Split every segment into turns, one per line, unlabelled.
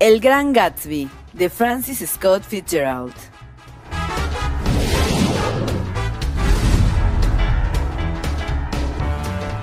El Gran Gatsby, de Francis Scott Fitzgerald.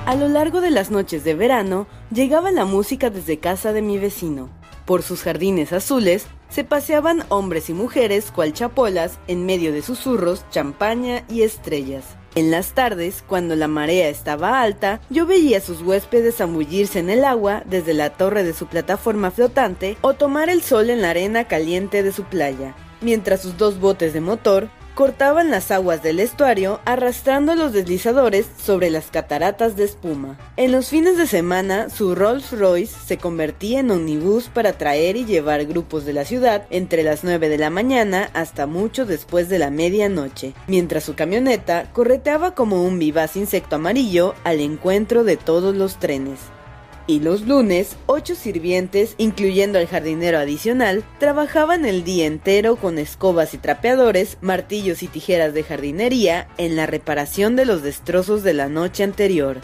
A lo largo de las noches de verano, llegaba la música desde casa de mi vecino. Por sus jardines azules se paseaban hombres y mujeres cual chapolas en medio de susurros, champaña y estrellas. En las tardes, cuando la marea estaba alta, yo veía a sus huéspedes zambullirse en el agua desde la torre de su plataforma flotante o tomar el sol en la arena caliente de su playa, mientras sus dos botes de motor cortaban las aguas del estuario arrastrando los deslizadores sobre las cataratas de espuma. En los fines de semana, su Rolls Royce se convertía en omnibus para traer y llevar grupos de la ciudad entre las 9 de la mañana hasta mucho después de la medianoche, mientras su camioneta correteaba como un vivaz insecto amarillo al encuentro de todos los trenes y los lunes, ocho sirvientes, incluyendo al jardinero adicional, trabajaban el día entero con escobas y trapeadores, martillos y tijeras de jardinería en la reparación de los destrozos de la noche anterior.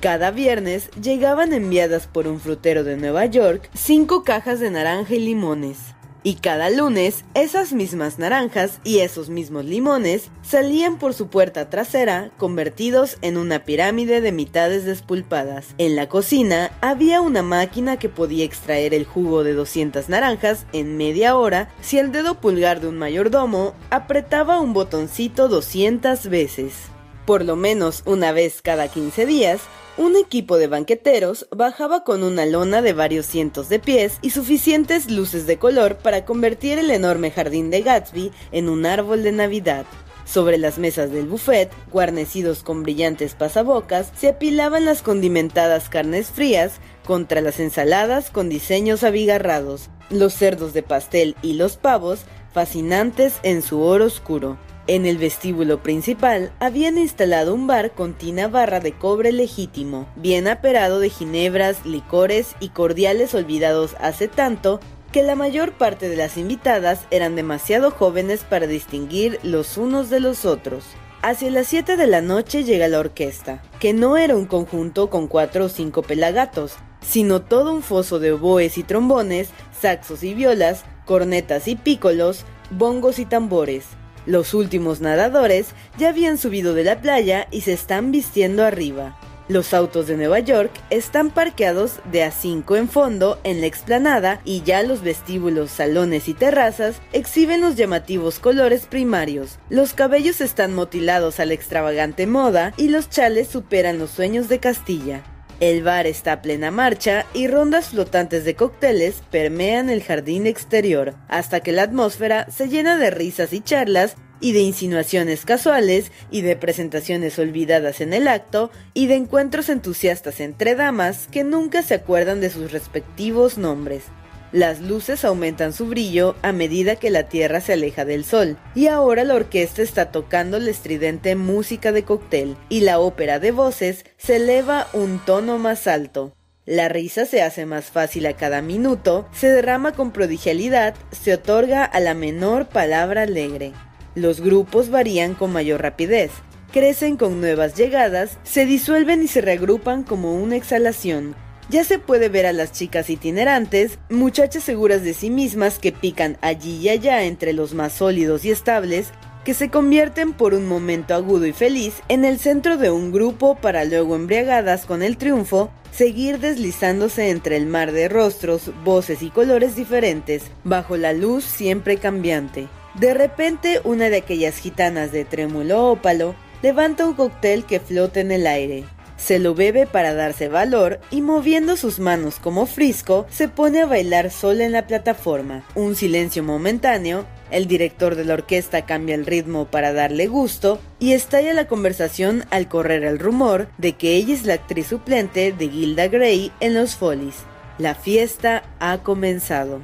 Cada viernes llegaban enviadas por un frutero de Nueva York cinco cajas de naranja y limones. Y cada lunes, esas mismas naranjas y esos mismos limones salían por su puerta trasera convertidos en una pirámide de mitades despulpadas. En la cocina había una máquina que podía extraer el jugo de 200 naranjas en media hora si el dedo pulgar de un mayordomo apretaba un botoncito 200 veces. Por lo menos una vez cada 15 días, un equipo de banqueteros bajaba con una lona de varios cientos de pies y suficientes luces de color para convertir el enorme jardín de Gatsby en un árbol de Navidad. Sobre las mesas del buffet, guarnecidos con brillantes pasabocas, se apilaban las condimentadas carnes frías contra las ensaladas con diseños abigarrados, los cerdos de pastel y los pavos, fascinantes en su oro oscuro. En el vestíbulo principal habían instalado un bar con tina barra de cobre legítimo, bien aperado de ginebras, licores y cordiales olvidados hace tanto que la mayor parte de las invitadas eran demasiado jóvenes para distinguir los unos de los otros. Hacia las 7 de la noche llega la orquesta, que no era un conjunto con cuatro o cinco pelagatos, sino todo un foso de oboes y trombones, saxos y violas, cornetas y pícolos, bongos y tambores. Los últimos nadadores ya habían subido de la playa y se están vistiendo arriba. Los autos de Nueva York están parqueados de a 5 en fondo en la explanada y ya los vestíbulos, salones y terrazas exhiben los llamativos colores primarios. Los cabellos están motilados a la extravagante moda y los chales superan los sueños de Castilla. El bar está a plena marcha y rondas flotantes de cócteles permean el jardín exterior, hasta que la atmósfera se llena de risas y charlas y de insinuaciones casuales y de presentaciones olvidadas en el acto y de encuentros entusiastas entre damas que nunca se acuerdan de sus respectivos nombres. Las luces aumentan su brillo a medida que la Tierra se aleja del Sol, y ahora la orquesta está tocando la estridente música de cóctel, y la ópera de voces se eleva un tono más alto. La risa se hace más fácil a cada minuto, se derrama con prodigialidad, se otorga a la menor palabra alegre. Los grupos varían con mayor rapidez, crecen con nuevas llegadas, se disuelven y se reagrupan como una exhalación, ya se puede ver a las chicas itinerantes, muchachas seguras de sí mismas que pican allí y allá entre los más sólidos y estables, que se convierten por un momento agudo y feliz en el centro de un grupo para luego embriagadas con el triunfo seguir deslizándose entre el mar de rostros, voces y colores diferentes, bajo la luz siempre cambiante. De repente, una de aquellas gitanas de trémulo ópalo levanta un cóctel que flota en el aire. Se lo bebe para darse valor y moviendo sus manos como frisco, se pone a bailar sola en la plataforma. Un silencio momentáneo, el director de la orquesta cambia el ritmo para darle gusto y estalla la conversación al correr el rumor de que ella es la actriz suplente de Gilda Gray en Los Follies. La fiesta ha comenzado.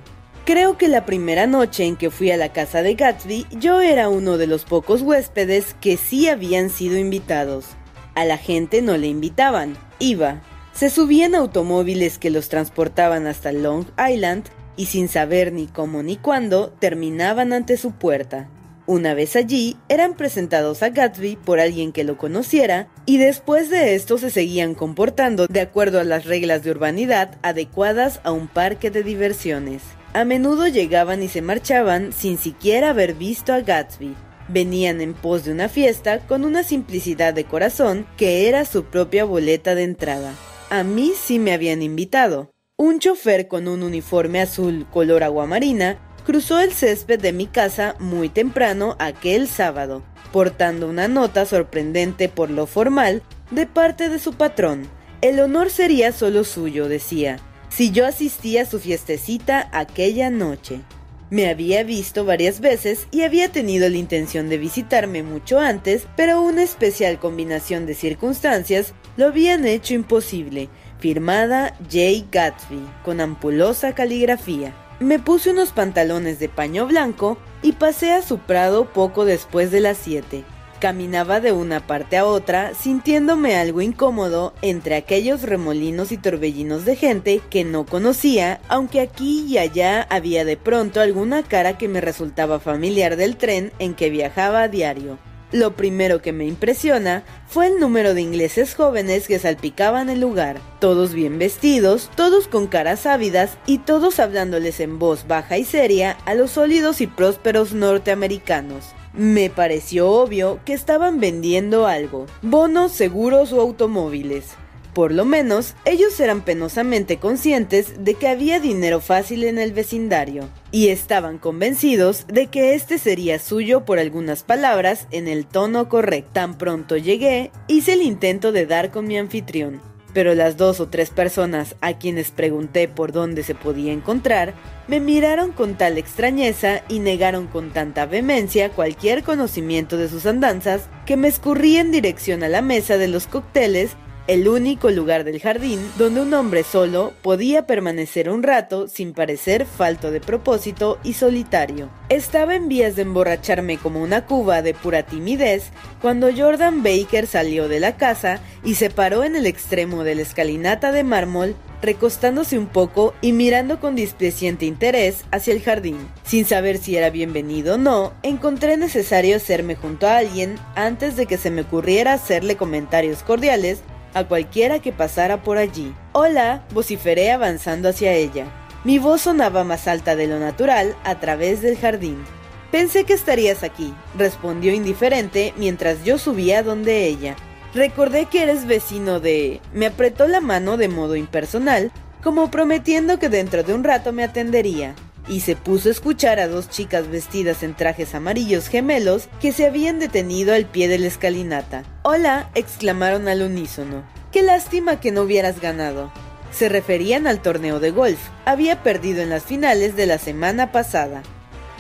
Creo que la primera noche en que fui a la casa de Gatsby yo era uno de los pocos huéspedes que sí habían sido invitados. A la gente no le invitaban, iba. Se subían automóviles que los transportaban hasta Long Island y sin saber ni cómo ni cuándo terminaban ante su puerta. Una vez allí, eran presentados a Gatsby por alguien que lo conociera y después de esto se seguían comportando de acuerdo a las reglas de urbanidad adecuadas a un parque de diversiones. A menudo llegaban y se marchaban sin siquiera haber visto a Gatsby. Venían en pos de una fiesta con una simplicidad de corazón que era su propia boleta de entrada. A mí sí me habían invitado. Un chofer con un uniforme azul color aguamarina cruzó el césped de mi casa muy temprano aquel sábado, portando una nota sorprendente por lo formal de parte de su patrón. El honor sería solo suyo, decía si yo asistía a su fiestecita aquella noche. Me había visto varias veces y había tenido la intención de visitarme mucho antes, pero una especial combinación de circunstancias lo habían hecho imposible. Firmada J. Gatsby, con ampulosa caligrafía. Me puse unos pantalones de paño blanco y pasé a su prado poco después de las 7. Caminaba de una parte a otra, sintiéndome algo incómodo entre aquellos remolinos y torbellinos de gente que no conocía, aunque aquí y allá había de pronto alguna cara que me resultaba familiar del tren en que viajaba a diario. Lo primero que me impresiona fue el número de ingleses jóvenes que salpicaban el lugar, todos bien vestidos, todos con caras ávidas y todos hablándoles en voz baja y seria a los sólidos y prósperos norteamericanos. Me pareció obvio que estaban vendiendo algo, bonos, seguros o automóviles. Por lo menos, ellos eran penosamente conscientes de que había dinero fácil en el vecindario, y estaban convencidos de que este sería suyo por algunas palabras en el tono correcto. Tan pronto llegué, hice el intento de dar con mi anfitrión, pero las dos o tres personas a quienes pregunté por dónde se podía encontrar me miraron con tal extrañeza y negaron con tanta vehemencia cualquier conocimiento de sus andanzas que me escurrí en dirección a la mesa de los cócteles el único lugar del jardín donde un hombre solo podía permanecer un rato sin parecer falto de propósito y solitario. Estaba en vías de emborracharme como una cuba de pura timidez cuando Jordan Baker salió de la casa y se paró en el extremo de la escalinata de mármol recostándose un poco y mirando con displeciente interés hacia el jardín. Sin saber si era bienvenido o no, encontré necesario hacerme junto a alguien antes de que se me ocurriera hacerle comentarios cordiales a cualquiera que pasara por allí. Hola, vociferé avanzando hacia ella. Mi voz sonaba más alta de lo natural a través del jardín. Pensé que estarías aquí, respondió indiferente mientras yo subía donde ella. Recordé que eres vecino de... Me apretó la mano de modo impersonal, como prometiendo que dentro de un rato me atendería y se puso a escuchar a dos chicas vestidas en trajes amarillos gemelos que se habían detenido al pie de la escalinata. Hola, exclamaron al unísono. Qué lástima que no hubieras ganado. Se referían al torneo de golf. Había perdido en las finales de la semana pasada.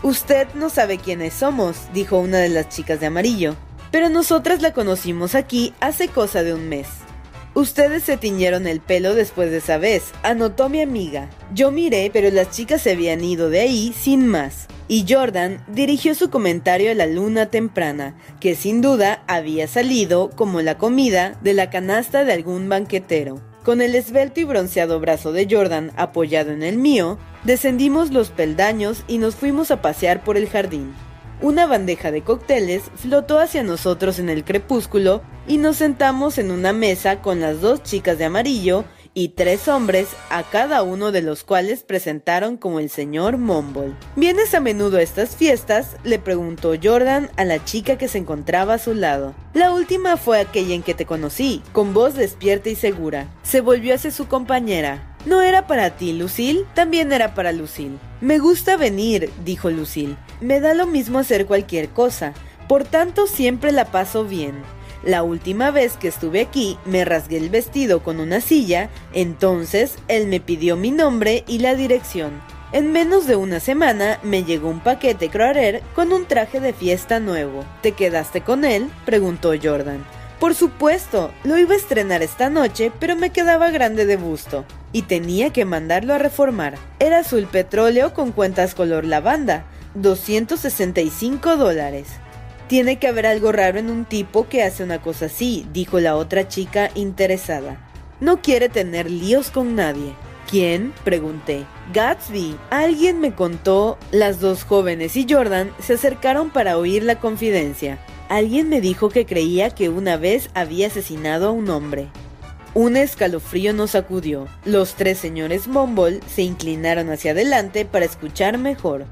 Usted no sabe quiénes somos, dijo una de las chicas de amarillo, pero nosotras la conocimos aquí hace cosa de un mes. Ustedes se tiñeron el pelo después de esa vez, anotó mi amiga. Yo miré, pero las chicas se habían ido de ahí sin más. Y Jordan dirigió su comentario a la luna temprana, que sin duda había salido, como la comida, de la canasta de algún banquetero. Con el esbelto y bronceado brazo de Jordan apoyado en el mío, descendimos los peldaños y nos fuimos a pasear por el jardín. Una bandeja de cócteles flotó hacia nosotros en el crepúsculo y nos sentamos en una mesa con las dos chicas de amarillo y tres hombres, a cada uno de los cuales presentaron como el señor Mumble. ¿Vienes a menudo a estas fiestas? le preguntó Jordan a la chica que se encontraba a su lado. La última fue aquella en que te conocí, con voz despierta y segura. Se volvió hacia su compañera. No era para ti, Lucille, también era para Lucille. Me gusta venir, dijo Lucille. Me da lo mismo hacer cualquier cosa, por tanto siempre la paso bien. La última vez que estuve aquí me rasgué el vestido con una silla, entonces él me pidió mi nombre y la dirección. En menos de una semana me llegó un paquete Croarer con un traje de fiesta nuevo. ¿Te quedaste con él? preguntó Jordan. Por supuesto, lo iba a estrenar esta noche, pero me quedaba grande de busto y tenía que mandarlo a reformar. Era azul petróleo con cuentas color lavanda, 265 dólares. Tiene que haber algo raro en un tipo que hace una cosa así, dijo la otra chica interesada. No quiere tener líos con nadie. ¿Quién? pregunté. Gatsby. Alguien me contó. Las dos jóvenes y Jordan se acercaron para oír la confidencia. Alguien me dijo que creía que una vez había asesinado a un hombre. Un escalofrío nos sacudió. Los tres señores Mumble se inclinaron hacia adelante para escuchar mejor.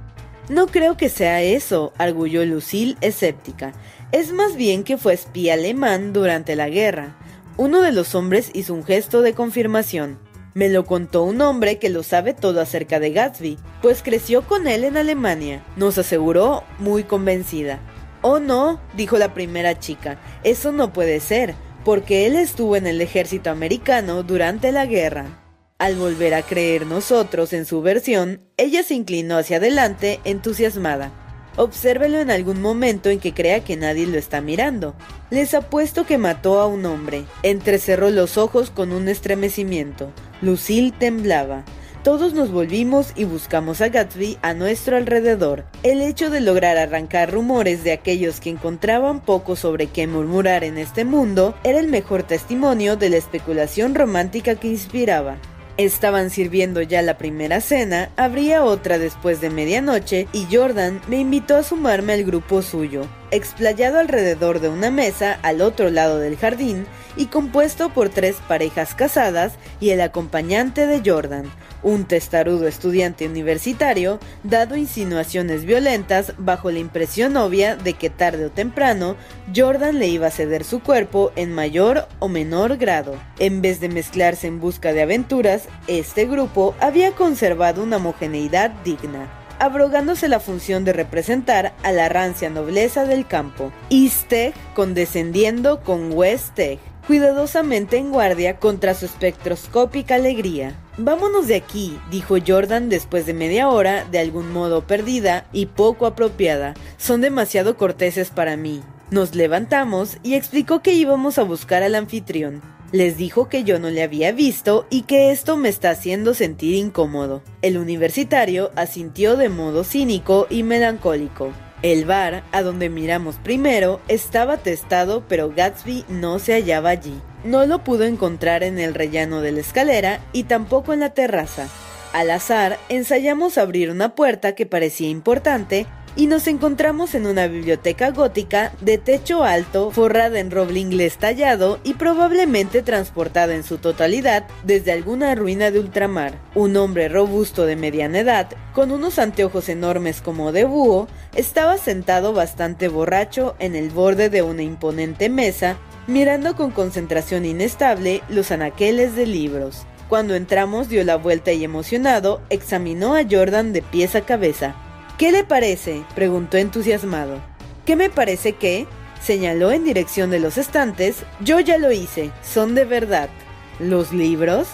No creo que sea eso, arguyó Lucille escéptica. Es más bien que fue espía alemán durante la guerra. Uno de los hombres hizo un gesto de confirmación. Me lo contó un hombre que lo sabe todo acerca de Gatsby, pues creció con él en Alemania, nos aseguró muy convencida. Oh no, dijo la primera chica, eso no puede ser, porque él estuvo en el ejército americano durante la guerra. Al volver a creer nosotros en su versión, ella se inclinó hacia adelante entusiasmada. Obsérvelo en algún momento en que crea que nadie lo está mirando. Les apuesto que mató a un hombre. Entrecerró los ojos con un estremecimiento. Lucille temblaba. Todos nos volvimos y buscamos a Gatsby a nuestro alrededor. El hecho de lograr arrancar rumores de aquellos que encontraban poco sobre qué murmurar en este mundo era el mejor testimonio de la especulación romántica que inspiraba. Estaban sirviendo ya la primera cena, habría otra después de medianoche y Jordan me invitó a sumarme al grupo suyo, explayado alrededor de una mesa al otro lado del jardín y compuesto por tres parejas casadas y el acompañante de Jordan, un testarudo estudiante universitario, dado insinuaciones violentas bajo la impresión obvia de que tarde o temprano Jordan le iba a ceder su cuerpo en mayor o menor grado. En vez de mezclarse en busca de aventuras, este grupo había conservado una homogeneidad digna abrogándose la función de representar a la rancia nobleza del campo. Easteg condescendiendo con cuidadosamente en guardia contra su espectroscópica alegría. Vámonos de aquí, dijo Jordan después de media hora, de algún modo perdida y poco apropiada. Son demasiado corteses para mí. Nos levantamos y explicó que íbamos a buscar al anfitrión. Les dijo que yo no le había visto y que esto me está haciendo sentir incómodo. El universitario asintió de modo cínico y melancólico. El bar, a donde miramos primero, estaba testado, pero Gatsby no se hallaba allí. No lo pudo encontrar en el rellano de la escalera y tampoco en la terraza. Al azar, ensayamos abrir una puerta que parecía importante y nos encontramos en una biblioteca gótica de techo alto, forrada en roble inglés tallado y probablemente transportada en su totalidad desde alguna ruina de ultramar. Un hombre robusto de mediana edad, con unos anteojos enormes como de búho, estaba sentado bastante borracho en el borde de una imponente mesa, mirando con concentración inestable los anaqueles de libros. Cuando entramos dio la vuelta y emocionado examinó a Jordan de pies a cabeza. ¿Qué le parece? preguntó entusiasmado. ¿Qué me parece que? Señaló en dirección de los estantes. Yo ya lo hice. Son de verdad. ¿Los libros?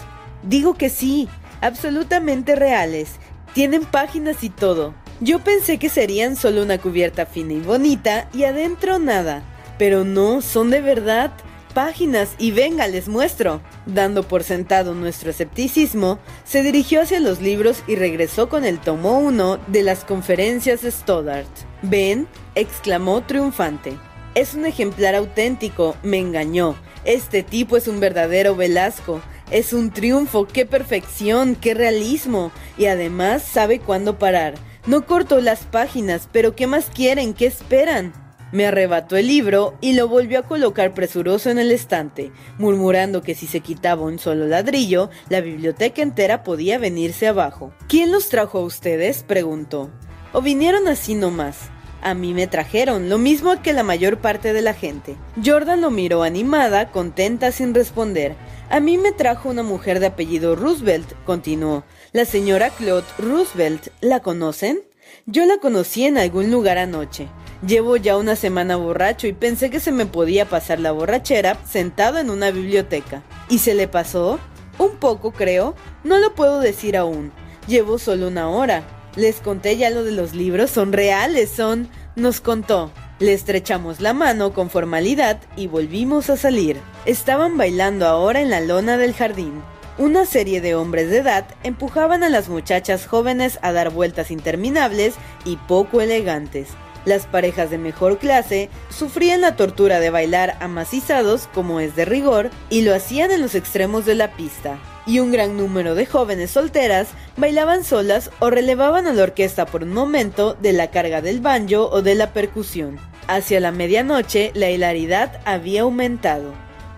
Digo que sí. Absolutamente reales. Tienen páginas y todo. Yo pensé que serían solo una cubierta fina y bonita y adentro nada. Pero no, son de verdad páginas y venga, les muestro. Dando por sentado nuestro escepticismo, se dirigió hacia los libros y regresó con el tomo 1 de las conferencias de Stoddart. Ven, exclamó triunfante. Es un ejemplar auténtico, me engañó. Este tipo es un verdadero Velasco. Es un triunfo, qué perfección, qué realismo. Y además sabe cuándo parar. No cortó las páginas, pero ¿qué más quieren? ¿Qué esperan? Me arrebató el libro y lo volvió a colocar presuroso en el estante, murmurando que si se quitaba un solo ladrillo, la biblioteca entera podía venirse abajo. ¿Quién los trajo a ustedes? preguntó. ¿O vinieron así nomás? A mí me trajeron, lo mismo que la mayor parte de la gente. Jordan lo miró animada, contenta, sin responder. A mí me trajo una mujer de apellido Roosevelt, continuó. La señora Claude Roosevelt, ¿la conocen? Yo la conocí en algún lugar anoche. Llevo ya una semana borracho y pensé que se me podía pasar la borrachera sentado en una biblioteca. ¿Y se le pasó? Un poco, creo. No lo puedo decir aún. Llevo solo una hora. Les conté ya lo de los libros, son reales, son... Nos contó. Le estrechamos la mano con formalidad y volvimos a salir. Estaban bailando ahora en la lona del jardín. Una serie de hombres de edad empujaban a las muchachas jóvenes a dar vueltas interminables y poco elegantes. Las parejas de mejor clase sufrían la tortura de bailar amacizados como es de rigor y lo hacían en los extremos de la pista. Y un gran número de jóvenes solteras bailaban solas o relevaban a la orquesta por un momento de la carga del banjo o de la percusión. Hacia la medianoche la hilaridad había aumentado.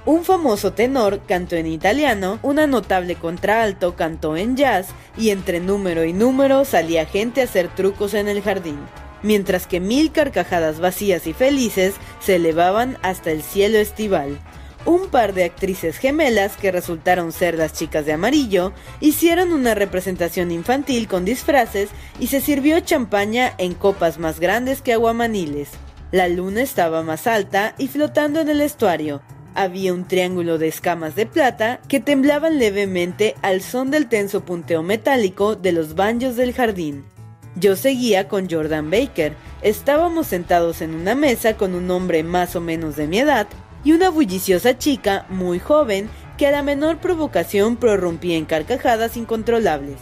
Un famoso tenor cantó en italiano, una notable contraalto cantó en jazz y entre número y número salía gente a hacer trucos en el jardín mientras que mil carcajadas vacías y felices se elevaban hasta el cielo estival. Un par de actrices gemelas, que resultaron ser las chicas de amarillo, hicieron una representación infantil con disfraces y se sirvió champaña en copas más grandes que aguamaniles. La luna estaba más alta y flotando en el estuario. Había un triángulo de escamas de plata que temblaban levemente al son del tenso punteo metálico de los baños del jardín. Yo seguía con Jordan Baker. Estábamos sentados en una mesa con un hombre más o menos de mi edad y una bulliciosa chica muy joven que a la menor provocación prorrumpía en carcajadas incontrolables.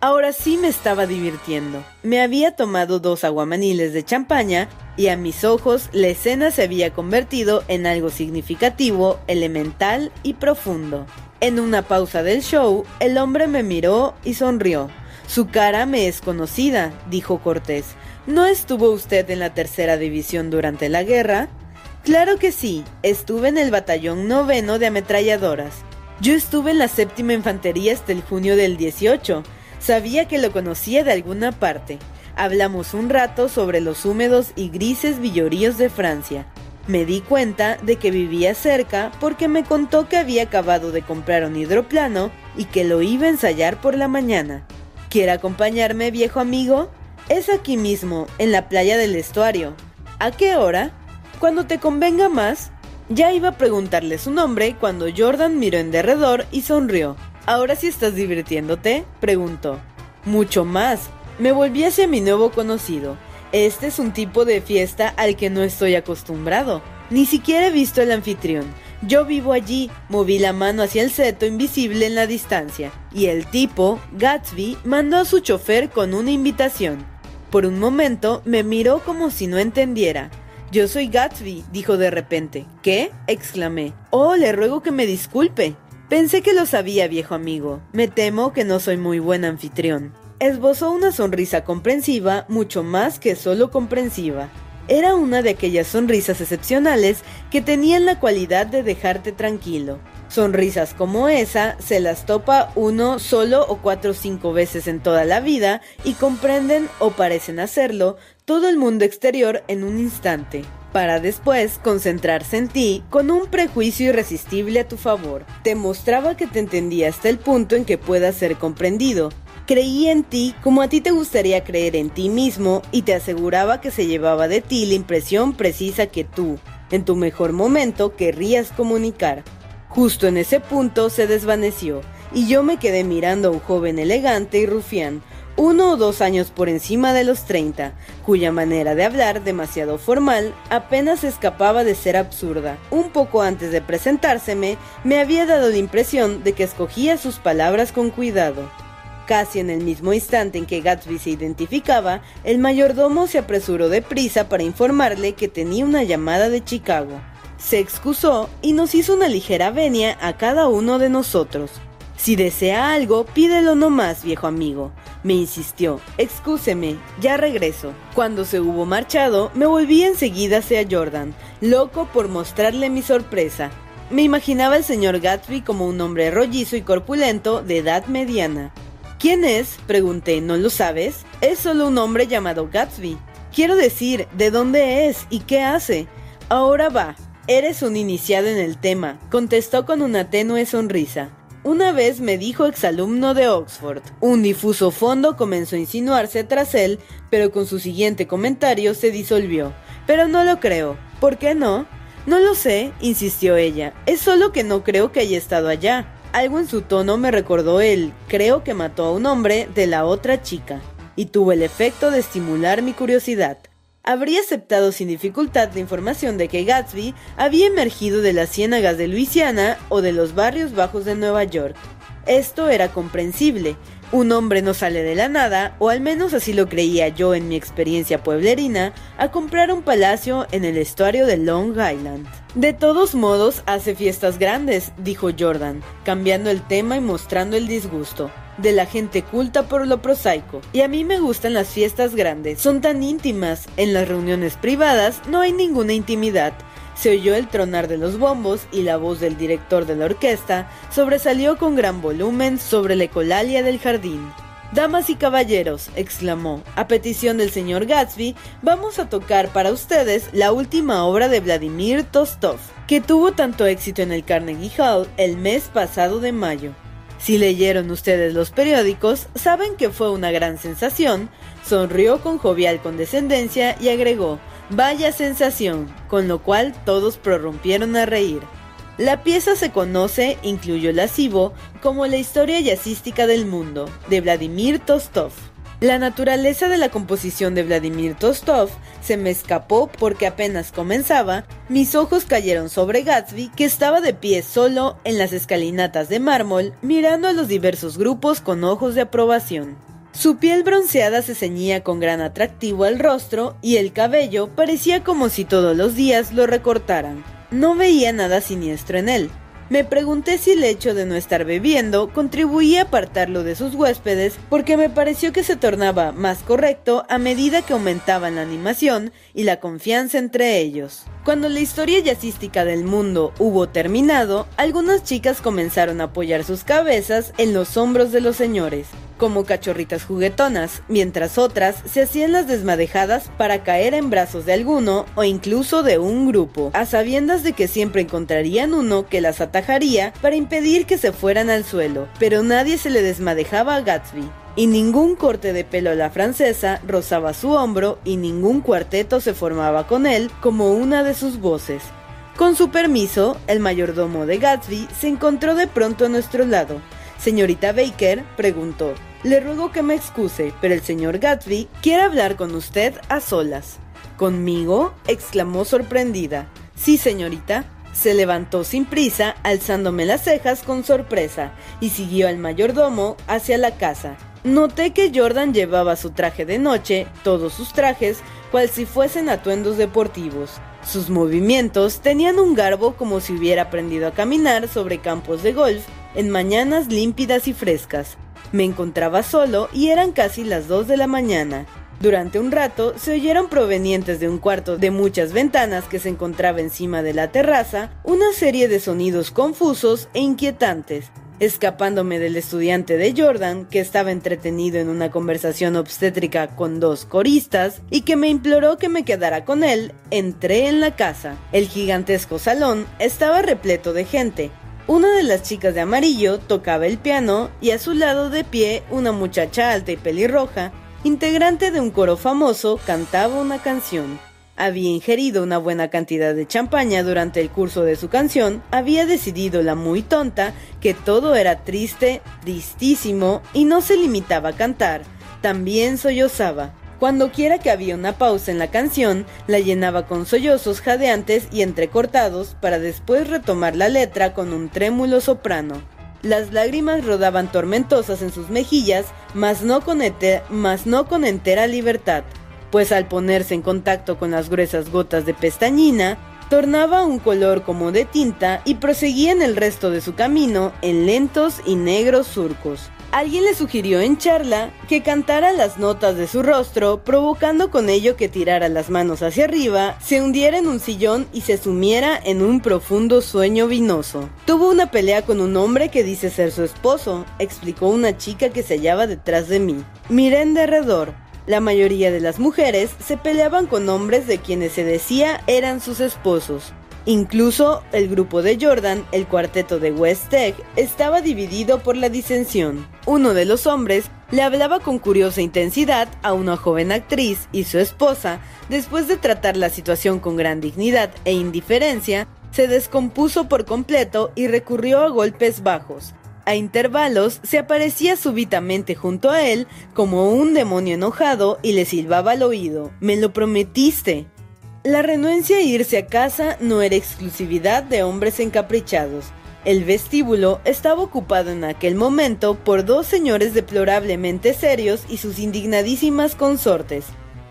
Ahora sí me estaba divirtiendo. Me había tomado dos aguamaniles de champaña y a mis ojos la escena se había convertido en algo significativo, elemental y profundo. En una pausa del show, el hombre me miró y sonrió. Su cara me es conocida, dijo Cortés. ¿No estuvo usted en la tercera división durante la guerra? Claro que sí, estuve en el batallón noveno de ametralladoras. Yo estuve en la séptima infantería hasta el junio del 18. Sabía que lo conocía de alguna parte. Hablamos un rato sobre los húmedos y grises villoríos de Francia. Me di cuenta de que vivía cerca porque me contó que había acabado de comprar un hidroplano y que lo iba a ensayar por la mañana. ¿Quiere acompañarme, viejo amigo? Es aquí mismo, en la playa del estuario. ¿A qué hora? Cuando te convenga más. Ya iba a preguntarle su nombre cuando Jordan miró en derredor y sonrió. ¿Ahora sí estás divirtiéndote? preguntó. Mucho más. Me volví hacia mi nuevo conocido. Este es un tipo de fiesta al que no estoy acostumbrado. Ni siquiera he visto el anfitrión. Yo vivo allí, moví la mano hacia el seto invisible en la distancia, y el tipo, Gatsby, mandó a su chofer con una invitación. Por un momento me miró como si no entendiera. Yo soy Gatsby, dijo de repente. ¿Qué? exclamé. Oh, le ruego que me disculpe. Pensé que lo sabía, viejo amigo. Me temo que no soy muy buen anfitrión. Esbozó una sonrisa comprensiva, mucho más que solo comprensiva. Era una de aquellas sonrisas excepcionales que tenían la cualidad de dejarte tranquilo. Sonrisas como esa se las topa uno solo o cuatro o cinco veces en toda la vida y comprenden o parecen hacerlo todo el mundo exterior en un instante, para después concentrarse en ti con un prejuicio irresistible a tu favor. Te mostraba que te entendía hasta el punto en que pueda ser comprendido, Creía en ti como a ti te gustaría creer en ti mismo y te aseguraba que se llevaba de ti la impresión precisa que tú, en tu mejor momento, querrías comunicar. Justo en ese punto se desvaneció y yo me quedé mirando a un joven elegante y rufián, uno o dos años por encima de los 30, cuya manera de hablar, demasiado formal, apenas escapaba de ser absurda. Un poco antes de presentárseme, me había dado la impresión de que escogía sus palabras con cuidado. Casi en el mismo instante en que Gatsby se identificaba, el mayordomo se apresuró deprisa para informarle que tenía una llamada de Chicago. Se excusó y nos hizo una ligera venia a cada uno de nosotros. Si desea algo, pídelo no más, viejo amigo. Me insistió, excúseme, ya regreso. Cuando se hubo marchado, me volví enseguida hacia Jordan, loco por mostrarle mi sorpresa. Me imaginaba al señor Gatsby como un hombre rollizo y corpulento de edad mediana. ¿Quién es? pregunté, ¿no lo sabes? Es solo un hombre llamado Gatsby. Quiero decir, ¿de dónde es y qué hace? Ahora va, eres un iniciado en el tema, contestó con una tenue sonrisa. Una vez me dijo exalumno de Oxford. Un difuso fondo comenzó a insinuarse tras él, pero con su siguiente comentario se disolvió. Pero no lo creo. ¿Por qué no? No lo sé, insistió ella. Es solo que no creo que haya estado allá. Algo en su tono me recordó el creo que mató a un hombre de la otra chica, y tuvo el efecto de estimular mi curiosidad habría aceptado sin dificultad la información de que Gatsby había emergido de las ciénagas de Luisiana o de los barrios bajos de Nueva York. Esto era comprensible. Un hombre no sale de la nada, o al menos así lo creía yo en mi experiencia pueblerina, a comprar un palacio en el estuario de Long Island. De todos modos, hace fiestas grandes, dijo Jordan, cambiando el tema y mostrando el disgusto de la gente culta por lo prosaico. Y a mí me gustan las fiestas grandes, son tan íntimas. En las reuniones privadas no hay ninguna intimidad. Se oyó el tronar de los bombos y la voz del director de la orquesta sobresalió con gran volumen sobre la ecolalia del jardín. Damas y caballeros, exclamó, a petición del señor Gatsby, vamos a tocar para ustedes la última obra de Vladimir Tostov, que tuvo tanto éxito en el Carnegie Hall el mes pasado de mayo. Si leyeron ustedes los periódicos, saben que fue una gran sensación, sonrió con jovial condescendencia y agregó, vaya sensación, con lo cual todos prorrumpieron a reír. La pieza se conoce, incluyó lascivo, como la historia jazzística del mundo, de Vladimir Tostov. La naturaleza de la composición de Vladimir Tostov se me escapó porque apenas comenzaba, mis ojos cayeron sobre Gatsby, que estaba de pie solo en las escalinatas de mármol, mirando a los diversos grupos con ojos de aprobación. Su piel bronceada se ceñía con gran atractivo al rostro y el cabello parecía como si todos los días lo recortaran. No veía nada siniestro en él, me pregunté si el hecho de no estar bebiendo contribuía a apartarlo de sus huéspedes porque me pareció que se tornaba más correcto a medida que aumentaban la animación y la confianza entre ellos. Cuando la historia jazzística del mundo hubo terminado, algunas chicas comenzaron a apoyar sus cabezas en los hombros de los señores, como cachorritas juguetonas, mientras otras se hacían las desmadejadas para caer en brazos de alguno o incluso de un grupo, a sabiendas de que siempre encontrarían uno que las atajaría para impedir que se fueran al suelo, pero nadie se le desmadejaba a Gatsby. Y ningún corte de pelo a la francesa rozaba su hombro y ningún cuarteto se formaba con él como una de sus voces. Con su permiso, el mayordomo de Gatsby se encontró de pronto a nuestro lado. Señorita Baker preguntó, le ruego que me excuse, pero el señor Gatsby quiere hablar con usted a solas. ¿Conmigo? exclamó sorprendida. Sí, señorita. Se levantó sin prisa, alzándome las cejas con sorpresa, y siguió al mayordomo hacia la casa. Noté que Jordan llevaba su traje de noche, todos sus trajes, cual si fuesen atuendos deportivos. Sus movimientos tenían un garbo como si hubiera aprendido a caminar sobre campos de golf en mañanas límpidas y frescas. Me encontraba solo y eran casi las 2 de la mañana. Durante un rato se oyeron provenientes de un cuarto de muchas ventanas que se encontraba encima de la terraza una serie de sonidos confusos e inquietantes. Escapándome del estudiante de Jordan, que estaba entretenido en una conversación obstétrica con dos coristas y que me imploró que me quedara con él, entré en la casa. El gigantesco salón estaba repleto de gente, una de las chicas de amarillo tocaba el piano y a su lado de pie una muchacha alta y pelirroja, integrante de un coro famoso, cantaba una canción. Había ingerido una buena cantidad de champaña durante el curso de su canción, había decidido la muy tonta que todo era triste, tristísimo y no se limitaba a cantar, también sollozaba. Cuando quiera que había una pausa en la canción, la llenaba con sollozos jadeantes y entrecortados para después retomar la letra con un trémulo soprano. Las lágrimas rodaban tormentosas en sus mejillas, mas no con, entera libertad, pues al ponerse en contacto con las gruesas gotas de pestañina, tornaba un color como de tinta y proseguía en el resto de su camino en lentos y negros surcos. Alguien le sugirió en charla que cantara las notas de su rostro, provocando con ello que tirara las manos hacia arriba, se hundiera en un sillón y se sumiera en un profundo sueño vinoso. Tuvo una pelea con un hombre que dice ser su esposo, explicó una chica que se hallaba detrás de mí. Miré en derredor. La mayoría de las mujeres se peleaban con hombres de quienes se decía eran sus esposos. Incluso el grupo de Jordan, el cuarteto de West Tech, estaba dividido por la disensión. Uno de los hombres le hablaba con curiosa intensidad a una joven actriz y su esposa, después de tratar la situación con gran dignidad e indiferencia, se descompuso por completo y recurrió a golpes bajos. A intervalos se aparecía súbitamente junto a él como un demonio enojado y le silbaba al oído. Me lo prometiste. La renuencia a irse a casa no era exclusividad de hombres encaprichados. El vestíbulo estaba ocupado en aquel momento por dos señores deplorablemente serios y sus indignadísimas consortes.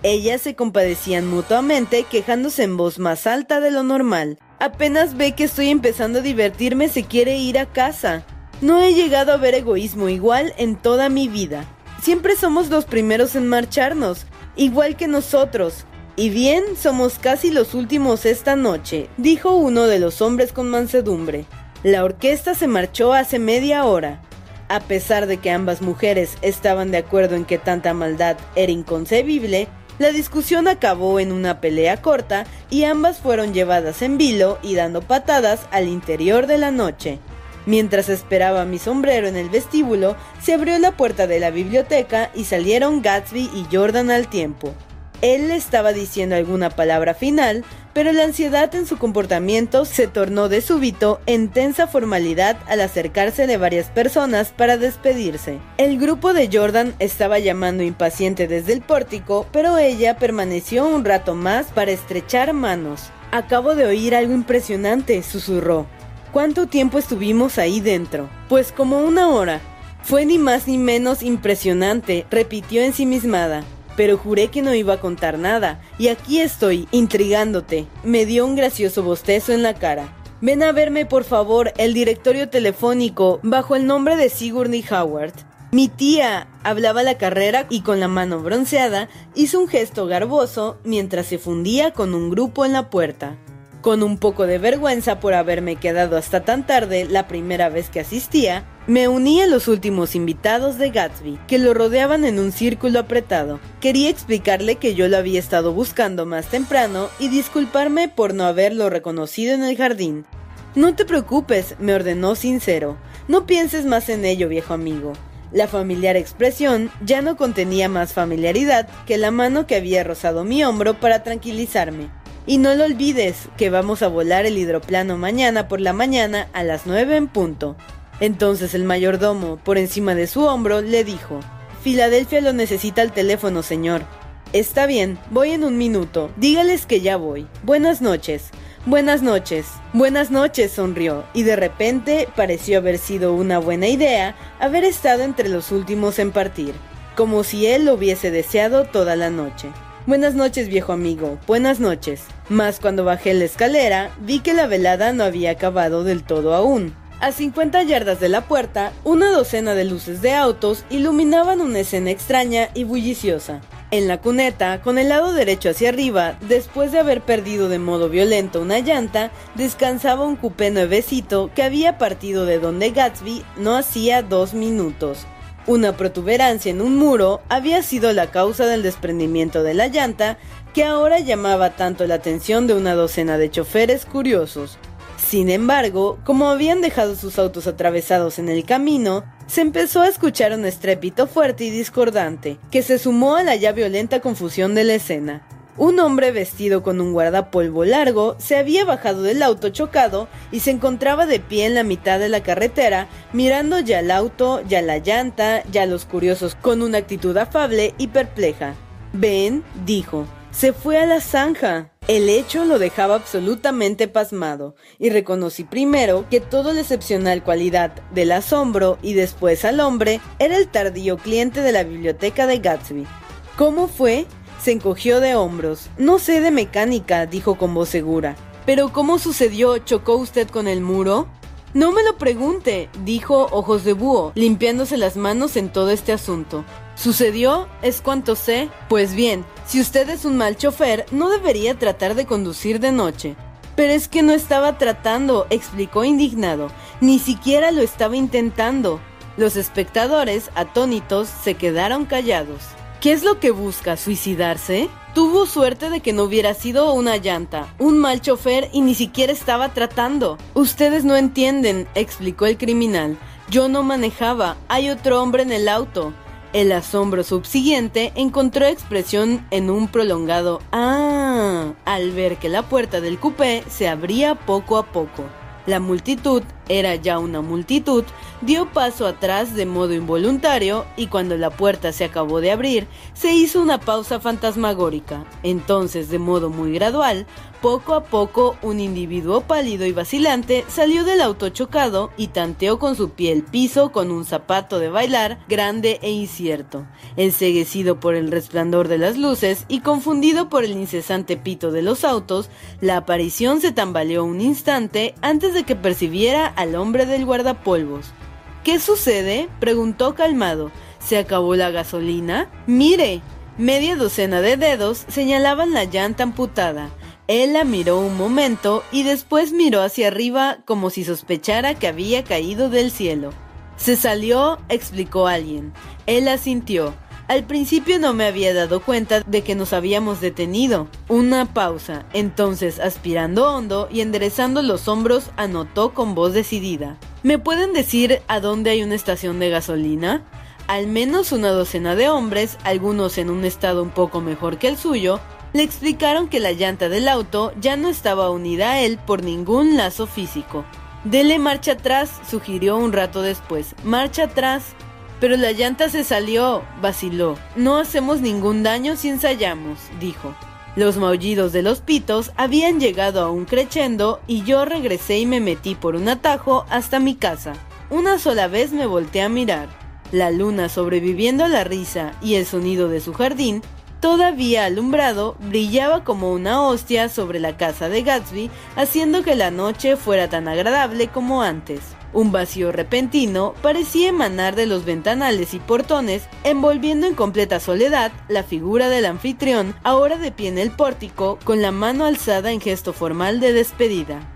Ellas se compadecían mutuamente, quejándose en voz más alta de lo normal. Apenas ve que estoy empezando a divertirme, se quiere ir a casa. No he llegado a ver egoísmo igual en toda mi vida. Siempre somos los primeros en marcharnos, igual que nosotros. Y bien, somos casi los últimos esta noche, dijo uno de los hombres con mansedumbre. La orquesta se marchó hace media hora. A pesar de que ambas mujeres estaban de acuerdo en que tanta maldad era inconcebible, la discusión acabó en una pelea corta y ambas fueron llevadas en vilo y dando patadas al interior de la noche. Mientras esperaba mi sombrero en el vestíbulo, se abrió la puerta de la biblioteca y salieron Gatsby y Jordan al tiempo. Él le estaba diciendo alguna palabra final, pero la ansiedad en su comportamiento se tornó de súbito en tensa formalidad al acercarse de varias personas para despedirse. El grupo de Jordan estaba llamando impaciente desde el pórtico, pero ella permaneció un rato más para estrechar manos. Acabo de oír algo impresionante, susurró. ¿Cuánto tiempo estuvimos ahí dentro? Pues como una hora. Fue ni más ni menos impresionante, repitió ensimismada pero juré que no iba a contar nada, y aquí estoy, intrigándote. Me dio un gracioso bostezo en la cara. Ven a verme, por favor, el directorio telefónico bajo el nombre de Sigourney Howard. Mi tía hablaba la carrera y con la mano bronceada hizo un gesto garboso mientras se fundía con un grupo en la puerta. Con un poco de vergüenza por haberme quedado hasta tan tarde la primera vez que asistía, me uní a los últimos invitados de Gatsby, que lo rodeaban en un círculo apretado. Quería explicarle que yo lo había estado buscando más temprano y disculparme por no haberlo reconocido en el jardín. No te preocupes, me ordenó sincero. No pienses más en ello, viejo amigo. La familiar expresión ya no contenía más familiaridad que la mano que había rozado mi hombro para tranquilizarme. Y no lo olvides que vamos a volar el hidroplano mañana por la mañana a las 9 en punto. Entonces el mayordomo, por encima de su hombro, le dijo, Filadelfia lo necesita al teléfono, señor. Está bien, voy en un minuto. Dígales que ya voy. Buenas noches. Buenas noches. Buenas noches, sonrió, y de repente pareció haber sido una buena idea haber estado entre los últimos en partir, como si él lo hubiese deseado toda la noche. Buenas noches, viejo amigo. Buenas noches. Mas cuando bajé la escalera, vi que la velada no había acabado del todo aún. A 50 yardas de la puerta, una docena de luces de autos iluminaban una escena extraña y bulliciosa. En la cuneta, con el lado derecho hacia arriba, después de haber perdido de modo violento una llanta, descansaba un cupé nuevecito que había partido de donde Gatsby no hacía dos minutos. Una protuberancia en un muro había sido la causa del desprendimiento de la llanta que ahora llamaba tanto la atención de una docena de choferes curiosos. Sin embargo, como habían dejado sus autos atravesados en el camino, se empezó a escuchar un estrépito fuerte y discordante, que se sumó a la ya violenta confusión de la escena. Un hombre vestido con un guardapolvo largo se había bajado del auto chocado y se encontraba de pie en la mitad de la carretera, mirando ya el auto, ya la llanta, ya los curiosos con una actitud afable y perpleja. Ven, dijo, se fue a la zanja. El hecho lo dejaba absolutamente pasmado, y reconocí primero que toda la excepcional cualidad del asombro y después al hombre era el tardío cliente de la biblioteca de Gatsby. ¿Cómo fue? Se encogió de hombros. No sé de mecánica, dijo con voz segura. ¿Pero cómo sucedió? ¿Chocó usted con el muro? No me lo pregunte, dijo Ojos de Búho, limpiándose las manos en todo este asunto. ¿Sucedió? Es cuanto sé. Pues bien, si usted es un mal chofer, no debería tratar de conducir de noche. Pero es que no estaba tratando, explicó indignado. Ni siquiera lo estaba intentando. Los espectadores, atónitos, se quedaron callados. ¿Qué es lo que busca? ¿Suicidarse? Tuvo suerte de que no hubiera sido una llanta, un mal chofer y ni siquiera estaba tratando. Ustedes no entienden, explicó el criminal. Yo no manejaba, hay otro hombre en el auto. El asombro subsiguiente encontró expresión en un prolongado ah al ver que la puerta del coupé se abría poco a poco. La multitud, era ya una multitud, dio paso atrás de modo involuntario y cuando la puerta se acabó de abrir, se hizo una pausa fantasmagórica. Entonces, de modo muy gradual, poco a poco, un individuo pálido y vacilante salió del auto chocado y tanteó con su pie el piso con un zapato de bailar grande e incierto. Enseguecido por el resplandor de las luces y confundido por el incesante pito de los autos, la aparición se tambaleó un instante antes de que percibiera al hombre del guardapolvos. ¿Qué sucede? preguntó calmado. ¿Se acabó la gasolina? Mire. Media docena de dedos señalaban la llanta amputada. Él la miró un momento y después miró hacia arriba como si sospechara que había caído del cielo. Se salió, explicó alguien. Él asintió. Al principio no me había dado cuenta de que nos habíamos detenido. Una pausa. Entonces, aspirando hondo y enderezando los hombros, anotó con voz decidida. ¿Me pueden decir a dónde hay una estación de gasolina? Al menos una docena de hombres, algunos en un estado un poco mejor que el suyo, le explicaron que la llanta del auto ya no estaba unida a él por ningún lazo físico. Dele marcha atrás, sugirió un rato después. Marcha atrás. Pero la llanta se salió, vaciló. No hacemos ningún daño si ensayamos, dijo. Los maullidos de los pitos habían llegado a un crescendo y yo regresé y me metí por un atajo hasta mi casa. Una sola vez me volteé a mirar. La luna sobreviviendo a la risa y el sonido de su jardín todavía alumbrado, brillaba como una hostia sobre la casa de Gatsby, haciendo que la noche fuera tan agradable como antes. Un vacío repentino parecía emanar de los ventanales y portones, envolviendo en completa soledad la figura del anfitrión, ahora de pie en el pórtico, con la mano alzada en gesto formal de despedida.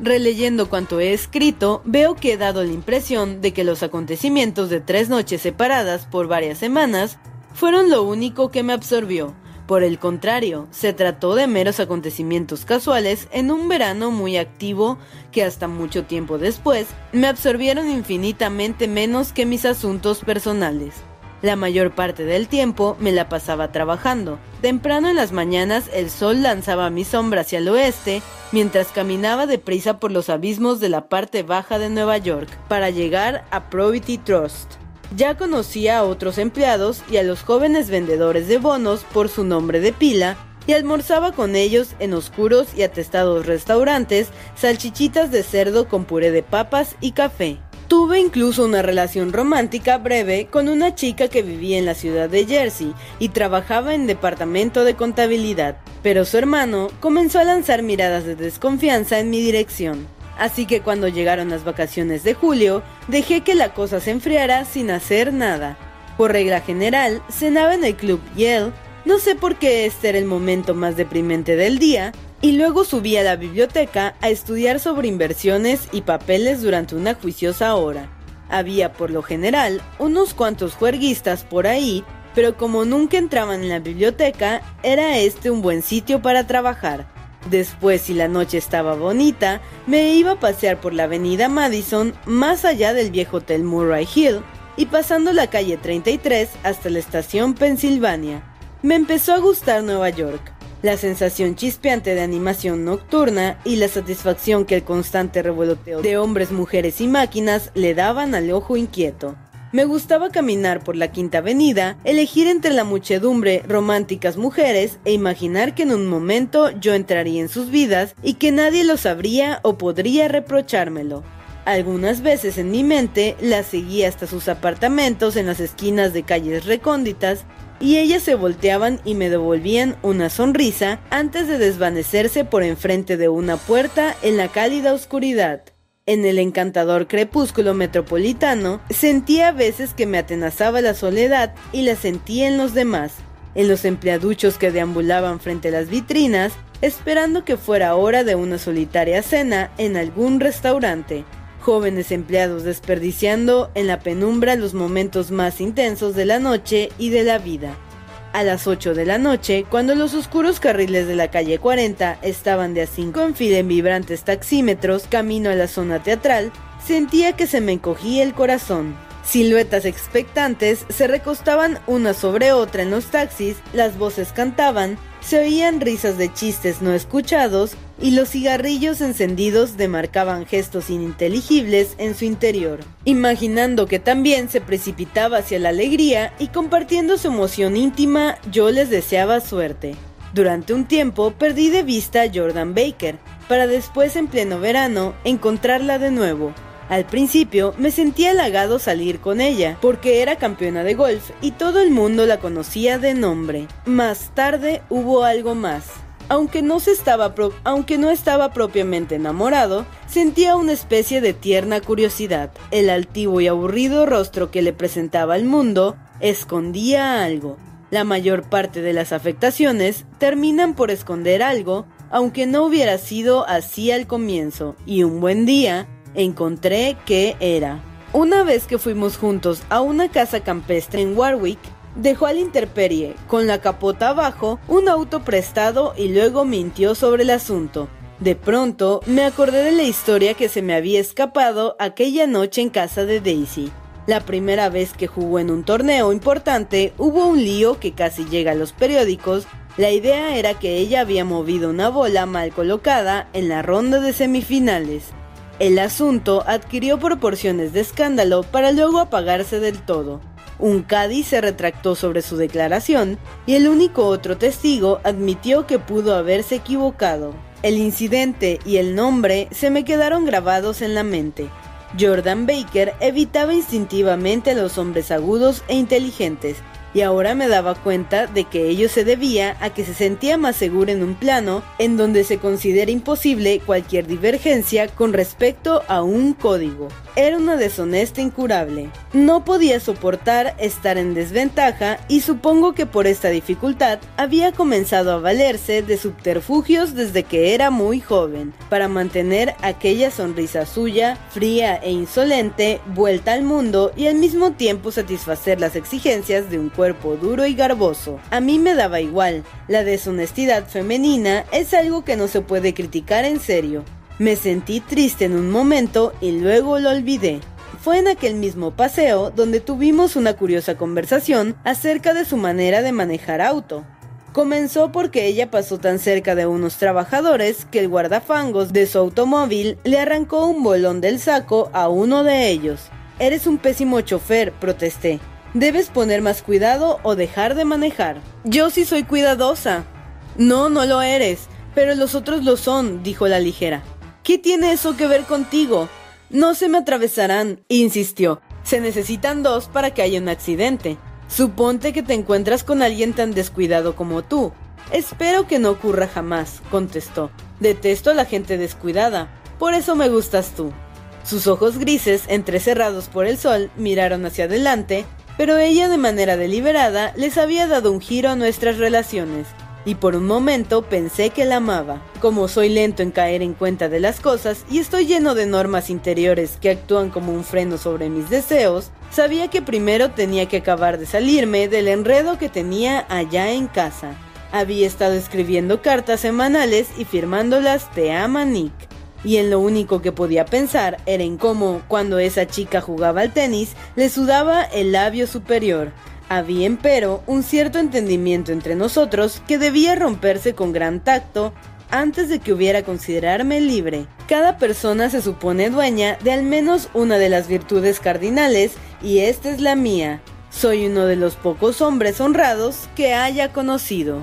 Releyendo cuanto he escrito, veo que he dado la impresión de que los acontecimientos de tres noches separadas por varias semanas fueron lo único que me absorbió. Por el contrario, se trató de meros acontecimientos casuales en un verano muy activo que hasta mucho tiempo después me absorbieron infinitamente menos que mis asuntos personales. La mayor parte del tiempo me la pasaba trabajando. Temprano en las mañanas el sol lanzaba mi sombra hacia el oeste mientras caminaba deprisa por los abismos de la parte baja de Nueva York para llegar a Probity Trust. Ya conocía a otros empleados y a los jóvenes vendedores de bonos por su nombre de pila y almorzaba con ellos en oscuros y atestados restaurantes salchichitas de cerdo con puré de papas y café. Tuve incluso una relación romántica breve con una chica que vivía en la ciudad de Jersey y trabajaba en departamento de contabilidad, pero su hermano comenzó a lanzar miradas de desconfianza en mi dirección. Así que cuando llegaron las vacaciones de julio, dejé que la cosa se enfriara sin hacer nada. Por regla general, cenaba en el club Yale, no sé por qué este era el momento más deprimente del día, y luego subí a la biblioteca a estudiar sobre inversiones y papeles durante una juiciosa hora. Había por lo general unos cuantos juerguistas por ahí, pero como nunca entraban en la biblioteca, era este un buen sitio para trabajar. Después, si la noche estaba bonita, me iba a pasear por la avenida Madison, más allá del viejo Hotel Murray Hill, y pasando la calle 33 hasta la estación Pensilvania. Me empezó a gustar Nueva York. La sensación chispeante de animación nocturna y la satisfacción que el constante revoloteo de hombres, mujeres y máquinas le daban al ojo inquieto. Me gustaba caminar por la Quinta Avenida, elegir entre la muchedumbre románticas mujeres e imaginar que en un momento yo entraría en sus vidas y que nadie lo sabría o podría reprochármelo. Algunas veces en mi mente las seguía hasta sus apartamentos en las esquinas de calles recónditas y ellas se volteaban y me devolvían una sonrisa antes de desvanecerse por enfrente de una puerta en la cálida oscuridad. En el encantador crepúsculo metropolitano, sentía a veces que me atenazaba la soledad y la sentía en los demás, en los empleaduchos que deambulaban frente a las vitrinas, esperando que fuera hora de una solitaria cena en algún restaurante, jóvenes empleados desperdiciando en la penumbra los momentos más intensos de la noche y de la vida. A las 8 de la noche, cuando los oscuros carriles de la calle 40 estaban de a 5 en fila en vibrantes taxímetros camino a la zona teatral, sentía que se me encogía el corazón. Siluetas expectantes se recostaban una sobre otra en los taxis, las voces cantaban, se oían risas de chistes no escuchados y los cigarrillos encendidos demarcaban gestos ininteligibles en su interior, imaginando que también se precipitaba hacia la alegría y compartiendo su emoción íntima, yo les deseaba suerte. Durante un tiempo perdí de vista a Jordan Baker, para después en pleno verano encontrarla de nuevo, al principio me sentía halagado salir con ella, porque era campeona de golf y todo el mundo la conocía de nombre. Más tarde hubo algo más. Aunque no, se estaba aunque no estaba propiamente enamorado, sentía una especie de tierna curiosidad. El altivo y aburrido rostro que le presentaba al mundo escondía algo. La mayor parte de las afectaciones terminan por esconder algo, aunque no hubiera sido así al comienzo, y un buen día encontré que era. Una vez que fuimos juntos a una casa campestre en Warwick, dejó al interperie, con la capota abajo, un auto prestado y luego mintió sobre el asunto. De pronto me acordé de la historia que se me había escapado aquella noche en casa de Daisy. La primera vez que jugó en un torneo importante hubo un lío que casi llega a los periódicos. La idea era que ella había movido una bola mal colocada en la ronda de semifinales. El asunto adquirió proporciones de escándalo para luego apagarse del todo. Un Cádiz se retractó sobre su declaración y el único otro testigo admitió que pudo haberse equivocado. El incidente y el nombre se me quedaron grabados en la mente. Jordan Baker evitaba instintivamente a los hombres agudos e inteligentes y ahora me daba cuenta de que ello se debía a que se sentía más seguro en un plano en donde se considera imposible cualquier divergencia con respecto a un código. Era una deshonesta incurable. No podía soportar estar en desventaja y supongo que por esta dificultad había comenzado a valerse de subterfugios desde que era muy joven, para mantener aquella sonrisa suya, fría e insolente, vuelta al mundo y al mismo tiempo satisfacer las exigencias de un cuerpo duro y garboso. A mí me daba igual, la deshonestidad femenina es algo que no se puede criticar en serio. Me sentí triste en un momento y luego lo olvidé. Fue en aquel mismo paseo donde tuvimos una curiosa conversación acerca de su manera de manejar auto. Comenzó porque ella pasó tan cerca de unos trabajadores que el guardafangos de su automóvil le arrancó un bolón del saco a uno de ellos. Eres un pésimo chofer, protesté. Debes poner más cuidado o dejar de manejar. Yo sí soy cuidadosa. No, no lo eres, pero los otros lo son, dijo la ligera. ¿Qué tiene eso que ver contigo? No se me atravesarán, insistió. Se necesitan dos para que haya un accidente. Suponte que te encuentras con alguien tan descuidado como tú. Espero que no ocurra jamás, contestó. Detesto a la gente descuidada. Por eso me gustas tú. Sus ojos grises, entrecerrados por el sol, miraron hacia adelante, pero ella de manera deliberada les había dado un giro a nuestras relaciones y por un momento pensé que la amaba. Como soy lento en caer en cuenta de las cosas y estoy lleno de normas interiores que actúan como un freno sobre mis deseos, sabía que primero tenía que acabar de salirme del enredo que tenía allá en casa. Había estado escribiendo cartas semanales y firmándolas Te ama Nick. Y en lo único que podía pensar era en cómo, cuando esa chica jugaba al tenis, le sudaba el labio superior, había, empero, un cierto entendimiento entre nosotros que debía romperse con gran tacto antes de que hubiera considerarme libre. Cada persona se supone dueña de al menos una de las virtudes cardinales y esta es la mía. Soy uno de los pocos hombres honrados que haya conocido.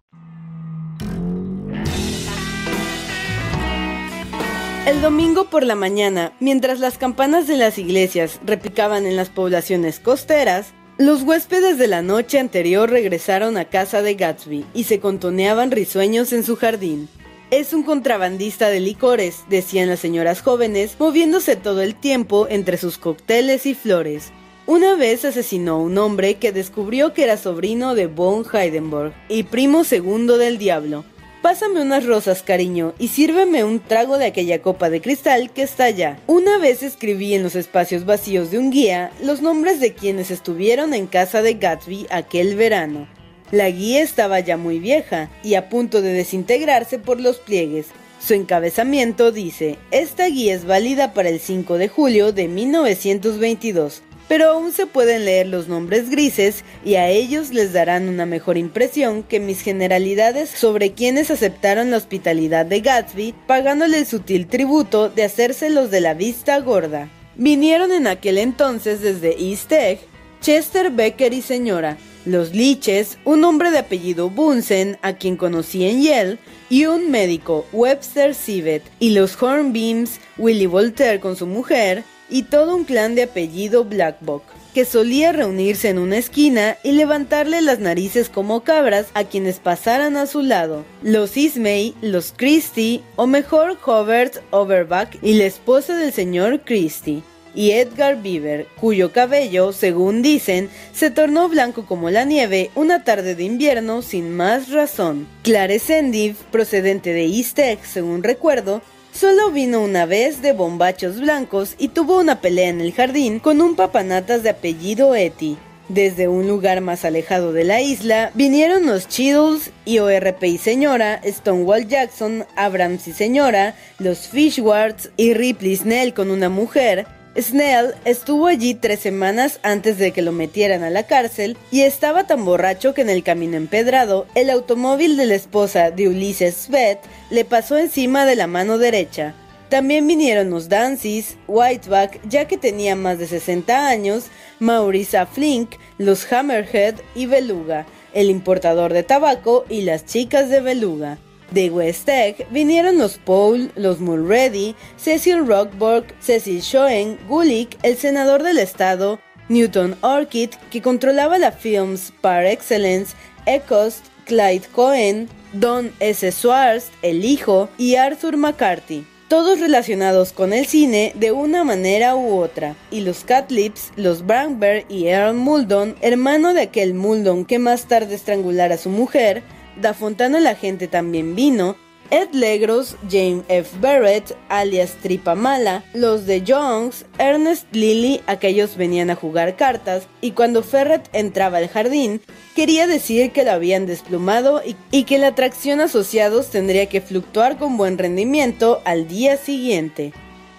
El domingo por la mañana, mientras las campanas de las iglesias repicaban en las poblaciones costeras, los huéspedes de la noche anterior regresaron a casa de Gatsby y se contoneaban risueños en su jardín. Es un contrabandista de licores, decían las señoras jóvenes, moviéndose todo el tiempo entre sus cócteles y flores. Una vez asesinó a un hombre que descubrió que era sobrino de von Heidenberg y primo segundo del diablo. Pásame unas rosas, cariño, y sírveme un trago de aquella copa de cristal que está allá. Una vez escribí en los espacios vacíos de un guía los nombres de quienes estuvieron en casa de Gatsby aquel verano. La guía estaba ya muy vieja y a punto de desintegrarse por los pliegues. Su encabezamiento dice, esta guía es válida para el 5 de julio de 1922 pero aún se pueden leer los nombres grises y a ellos les darán una mejor impresión que mis generalidades sobre quienes aceptaron la hospitalidad de Gatsby, pagándole el sutil tributo de hacérselos de la vista gorda. Vinieron en aquel entonces desde East Egg Chester Becker y señora, los Liches, un hombre de apellido Bunsen, a quien conocí en Yale, y un médico, Webster Sivet, y los Hornbeams, Willie Voltaire con su mujer, y todo un clan de apellido Blackbock, que solía reunirse en una esquina y levantarle las narices como cabras a quienes pasaran a su lado. Los Ismay, los Christie, o mejor Hobart Overback y la esposa del señor Christie y Edgar Beaver, cuyo cabello, según dicen, se tornó blanco como la nieve una tarde de invierno sin más razón. Clare Sendiv, procedente de East Egg, según recuerdo, Solo vino una vez de bombachos blancos y tuvo una pelea en el jardín con un papanatas de apellido Etty. Desde un lugar más alejado de la isla vinieron los Chiddles, IORP y Señora, Stonewall Jackson, Abrams y Señora, los Fishwards y Ripley Snell con una mujer, Snell estuvo allí tres semanas antes de que lo metieran a la cárcel y estaba tan borracho que en el camino empedrado, el automóvil de la esposa de Ulises Svet le pasó encima de la mano derecha. También vinieron los Dances, Whiteback, ya que tenía más de 60 años, Maurice Flink, los Hammerhead y Beluga, el importador de tabaco y las chicas de Beluga. De West Egg vinieron los Paul, los Mulready, Cecil Rockburg, Cecil Schoen, Gulick, el senador del estado, Newton Orchid, que controlaba la Films par excellence, Ecost, Clyde Cohen, Don S. Swartz, el hijo, y Arthur McCarthy todos relacionados con el cine de una manera u otra, y los Catlips, los Brandberg y Earl Muldon, hermano de aquel Muldon que más tarde estrangulara a su mujer, Da Fontana la gente también vino, Ed Legros, James F. Barrett, alias Tripamala, los de Jones, Ernest Lilly, aquellos venían a jugar cartas, y cuando Ferret entraba al jardín, quería decir que lo habían desplumado y, y que la atracción asociados tendría que fluctuar con buen rendimiento al día siguiente.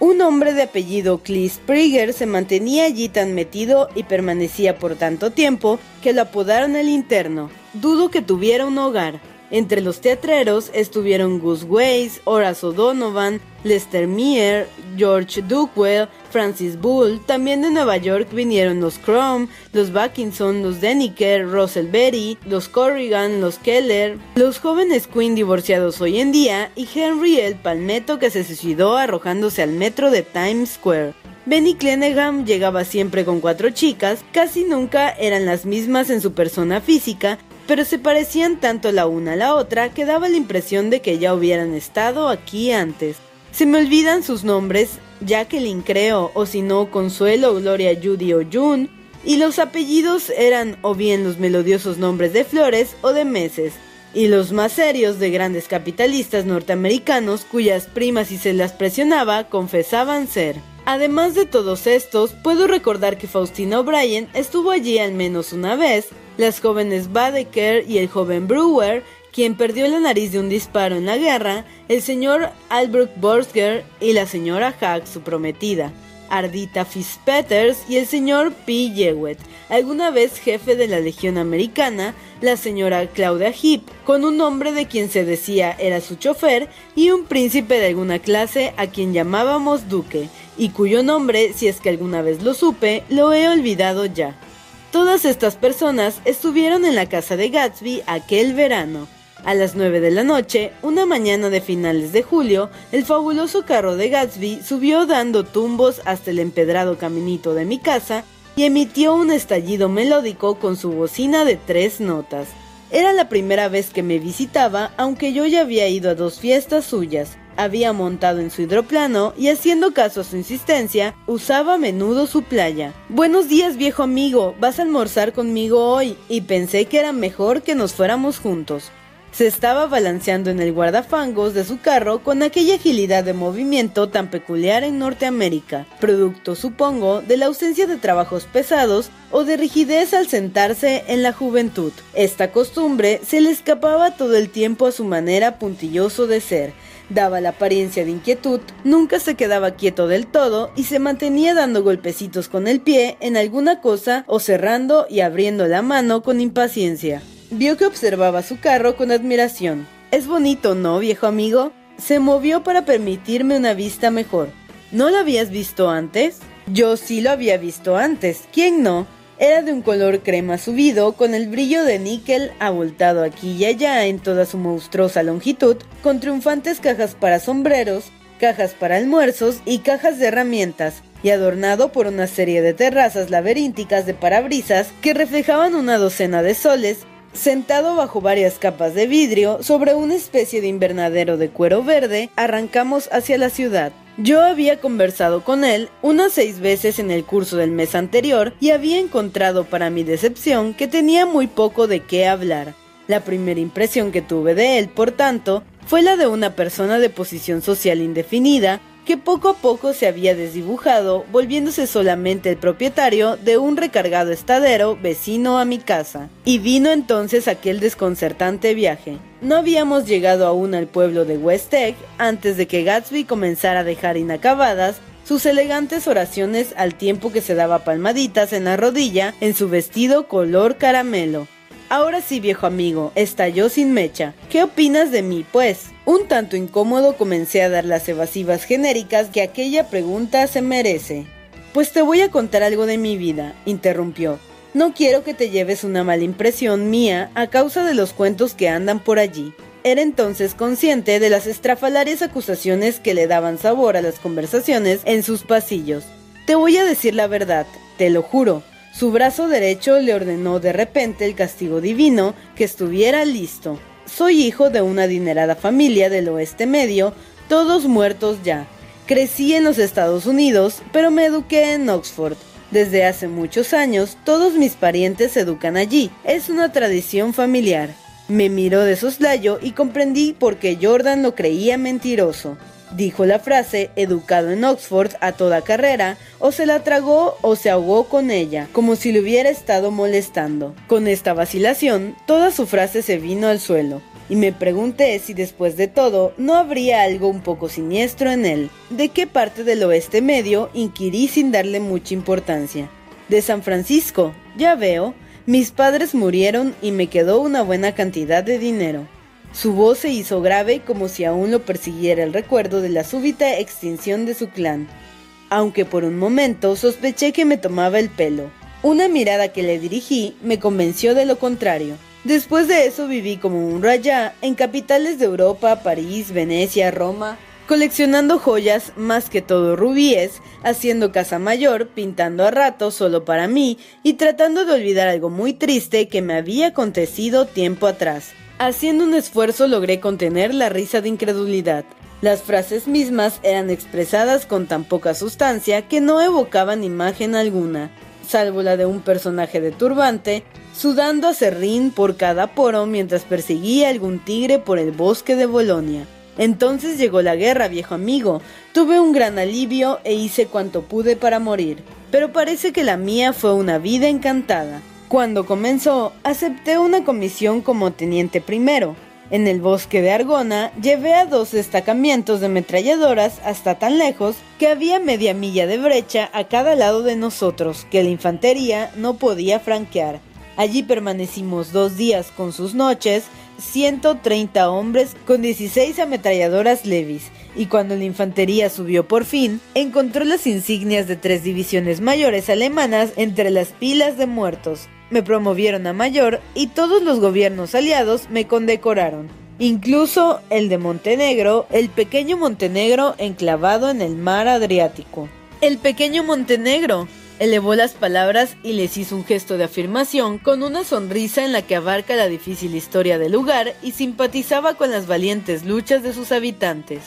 Un hombre de apellido Prieger se mantenía allí tan metido y permanecía por tanto tiempo que lo apodaron el interno. Dudo que tuviera un hogar. Entre los teatreros estuvieron Gus Weiss, Horace O'Donovan, Lester Meyer, George Duckwell, Francis Bull. También de Nueva York vinieron los Chrome, los Backinson, los Deniker, Russell Berry, los Corrigan, los Keller, los jóvenes Queen divorciados hoy en día y Henry el Palmetto que se suicidó arrojándose al metro de Times Square. Benny Clenningham llegaba siempre con cuatro chicas, casi nunca eran las mismas en su persona física, pero se parecían tanto la una a la otra que daba la impresión de que ya hubieran estado aquí antes. Se me olvidan sus nombres, Jacqueline creo, o si no, Consuelo, Gloria, Judy o June, y los apellidos eran o bien los melodiosos nombres de flores o de meses, y los más serios de grandes capitalistas norteamericanos cuyas primas y se las presionaba confesaban ser. Además de todos estos, puedo recordar que Faustina O'Brien estuvo allí al menos una vez, las jóvenes Badeker y el joven Brewer, quien perdió la nariz de un disparo en la guerra, el señor Albrecht Borsger y la señora Hack, su prometida. Ardita Fitzpeters y el señor P. Jewett, alguna vez jefe de la Legión Americana, la señora Claudia Heap, con un hombre de quien se decía era su chofer, y un príncipe de alguna clase a quien llamábamos Duque, y cuyo nombre, si es que alguna vez lo supe, lo he olvidado ya. Todas estas personas estuvieron en la casa de Gatsby aquel verano. A las 9 de la noche, una mañana de finales de julio, el fabuloso carro de Gatsby subió dando tumbos hasta el empedrado caminito de mi casa y emitió un estallido melódico con su bocina de tres notas. Era la primera vez que me visitaba, aunque yo ya había ido a dos fiestas suyas. Había montado en su hidroplano y haciendo caso a su insistencia, usaba a menudo su playa. Buenos días viejo amigo, vas a almorzar conmigo hoy y pensé que era mejor que nos fuéramos juntos. Se estaba balanceando en el guardafangos de su carro con aquella agilidad de movimiento tan peculiar en Norteamérica, producto, supongo, de la ausencia de trabajos pesados o de rigidez al sentarse en la juventud. Esta costumbre se le escapaba todo el tiempo a su manera puntilloso de ser, daba la apariencia de inquietud, nunca se quedaba quieto del todo y se mantenía dando golpecitos con el pie en alguna cosa o cerrando y abriendo la mano con impaciencia. Vio que observaba su carro con admiración. Es bonito, ¿no, viejo amigo? Se movió para permitirme una vista mejor. ¿No lo habías visto antes? Yo sí lo había visto antes. ¿Quién no? Era de un color crema subido, con el brillo de níquel abultado aquí y allá en toda su monstruosa longitud, con triunfantes cajas para sombreros, cajas para almuerzos y cajas de herramientas, y adornado por una serie de terrazas laberínticas de parabrisas que reflejaban una docena de soles Sentado bajo varias capas de vidrio, sobre una especie de invernadero de cuero verde, arrancamos hacia la ciudad. Yo había conversado con él unas seis veces en el curso del mes anterior y había encontrado para mi decepción que tenía muy poco de qué hablar. La primera impresión que tuve de él, por tanto, fue la de una persona de posición social indefinida, que poco a poco se había desdibujado, volviéndose solamente el propietario de un recargado estadero vecino a mi casa. Y vino entonces aquel desconcertante viaje. No habíamos llegado aún al pueblo de West Egg antes de que Gatsby comenzara a dejar inacabadas sus elegantes oraciones al tiempo que se daba palmaditas en la rodilla en su vestido color caramelo. Ahora sí, viejo amigo, estalló sin mecha. ¿Qué opinas de mí, pues? Un tanto incómodo comencé a dar las evasivas genéricas que aquella pregunta se merece. Pues te voy a contar algo de mi vida, interrumpió. No quiero que te lleves una mala impresión mía a causa de los cuentos que andan por allí. Era entonces consciente de las estrafalarias acusaciones que le daban sabor a las conversaciones en sus pasillos. Te voy a decir la verdad, te lo juro, su brazo derecho le ordenó de repente el castigo divino que estuviera listo. Soy hijo de una adinerada familia del oeste medio, todos muertos ya. Crecí en los Estados Unidos, pero me eduqué en Oxford. Desde hace muchos años, todos mis parientes educan allí. Es una tradición familiar. Me miró de soslayo y comprendí por qué Jordan lo creía mentiroso. Dijo la frase educado en Oxford a toda carrera, o se la tragó o se ahogó con ella, como si le hubiera estado molestando. Con esta vacilación, toda su frase se vino al suelo, y me pregunté si después de todo no habría algo un poco siniestro en él. ¿De qué parte del oeste medio? inquirí sin darle mucha importancia. De San Francisco, ya veo. Mis padres murieron y me quedó una buena cantidad de dinero. Su voz se hizo grave como si aún lo persiguiera el recuerdo de la súbita extinción de su clan, aunque por un momento sospeché que me tomaba el pelo. Una mirada que le dirigí me convenció de lo contrario. Después de eso viví como un rayá en capitales de Europa, París, Venecia, Roma, coleccionando joyas más que todo rubíes, haciendo casa mayor, pintando a ratos solo para mí y tratando de olvidar algo muy triste que me había acontecido tiempo atrás. Haciendo un esfuerzo logré contener la risa de incredulidad. Las frases mismas eran expresadas con tan poca sustancia que no evocaban imagen alguna, salvo la de un personaje de turbante, sudando a serrín por cada poro mientras perseguía algún tigre por el bosque de Bolonia. Entonces llegó la guerra, viejo amigo. Tuve un gran alivio e hice cuanto pude para morir. Pero parece que la mía fue una vida encantada. Cuando comenzó, acepté una comisión como teniente primero. En el bosque de Argona llevé a dos destacamientos de metralladoras hasta tan lejos que había media milla de brecha a cada lado de nosotros que la infantería no podía franquear. Allí permanecimos dos días con sus noches, 130 hombres con 16 ametralladoras Levis, y cuando la infantería subió por fin, encontró las insignias de tres divisiones mayores alemanas entre las pilas de muertos. Me promovieron a mayor y todos los gobiernos aliados me condecoraron, incluso el de Montenegro, el pequeño Montenegro enclavado en el mar Adriático. El pequeño Montenegro, Elevó las palabras y les hizo un gesto de afirmación con una sonrisa en la que abarca la difícil historia del lugar y simpatizaba con las valientes luchas de sus habitantes.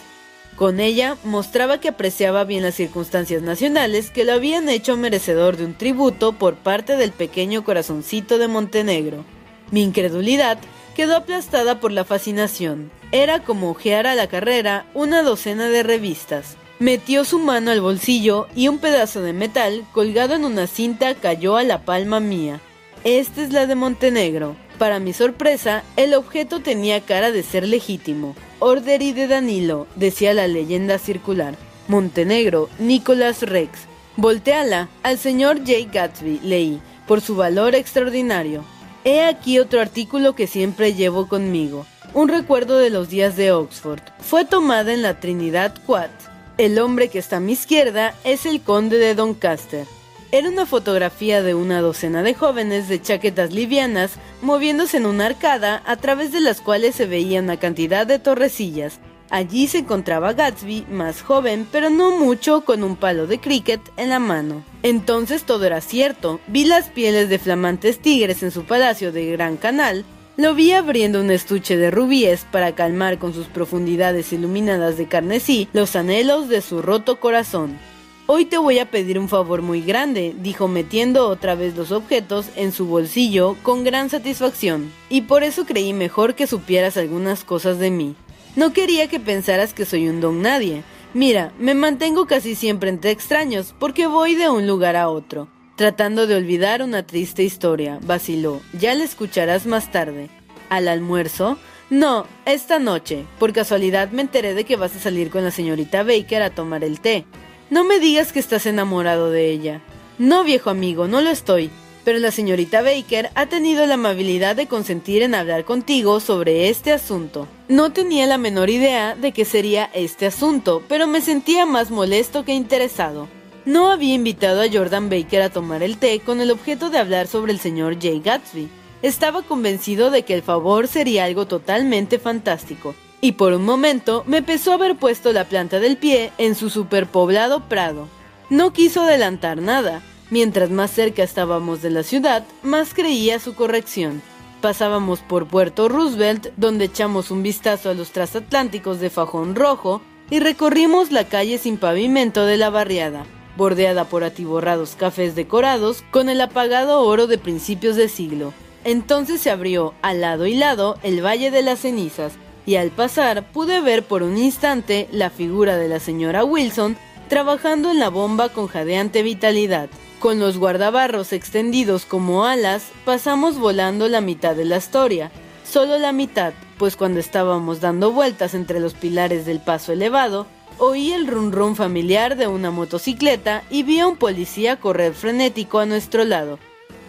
Con ella mostraba que apreciaba bien las circunstancias nacionales que lo habían hecho merecedor de un tributo por parte del pequeño corazoncito de Montenegro. Mi incredulidad quedó aplastada por la fascinación. Era como ojear a la carrera una docena de revistas. Metió su mano al bolsillo y un pedazo de metal colgado en una cinta cayó a la palma mía. Esta es la de Montenegro. Para mi sorpresa, el objeto tenía cara de ser legítimo. Orderi de Danilo, decía la leyenda circular. Montenegro, Nicolas Rex. Volteala al señor J. Gatsby, leí, por su valor extraordinario. He aquí otro artículo que siempre llevo conmigo. Un recuerdo de los días de Oxford. Fue tomada en la Trinidad Quad el hombre que está a mi izquierda es el conde de Doncaster. Era una fotografía de una docena de jóvenes de chaquetas livianas moviéndose en una arcada a través de las cuales se veía una cantidad de torrecillas. Allí se encontraba Gatsby, más joven, pero no mucho, con un palo de cricket en la mano. Entonces todo era cierto. Vi las pieles de flamantes tigres en su palacio de Gran Canal, lo vi abriendo un estuche de rubíes para calmar con sus profundidades iluminadas de carnesí los anhelos de su roto corazón. Hoy te voy a pedir un favor muy grande, dijo metiendo otra vez los objetos en su bolsillo con gran satisfacción, y por eso creí mejor que supieras algunas cosas de mí. No quería que pensaras que soy un don nadie. Mira, me mantengo casi siempre entre extraños porque voy de un lugar a otro tratando de olvidar una triste historia, vaciló. Ya la escucharás más tarde. ¿Al almuerzo? No, esta noche. Por casualidad me enteré de que vas a salir con la señorita Baker a tomar el té. No me digas que estás enamorado de ella. No, viejo amigo, no lo estoy. Pero la señorita Baker ha tenido la amabilidad de consentir en hablar contigo sobre este asunto. No tenía la menor idea de que sería este asunto, pero me sentía más molesto que interesado. No había invitado a Jordan Baker a tomar el té con el objeto de hablar sobre el señor Jay Gatsby. Estaba convencido de que el favor sería algo totalmente fantástico, y por un momento me pesó haber puesto la planta del pie en su superpoblado prado. No quiso adelantar nada. Mientras más cerca estábamos de la ciudad, más creía su corrección. Pasábamos por Puerto Roosevelt, donde echamos un vistazo a los transatlánticos de fajón rojo, y recorrimos la calle sin pavimento de la barriada bordeada por atiborrados cafés decorados con el apagado oro de principios de siglo. Entonces se abrió al lado y lado el Valle de las Cenizas, y al pasar pude ver por un instante la figura de la señora Wilson trabajando en la bomba con jadeante vitalidad. Con los guardabarros extendidos como alas, pasamos volando la mitad de la historia, solo la mitad, pues cuando estábamos dando vueltas entre los pilares del paso elevado, Oí el run run familiar de una motocicleta y vi a un policía correr frenético a nuestro lado.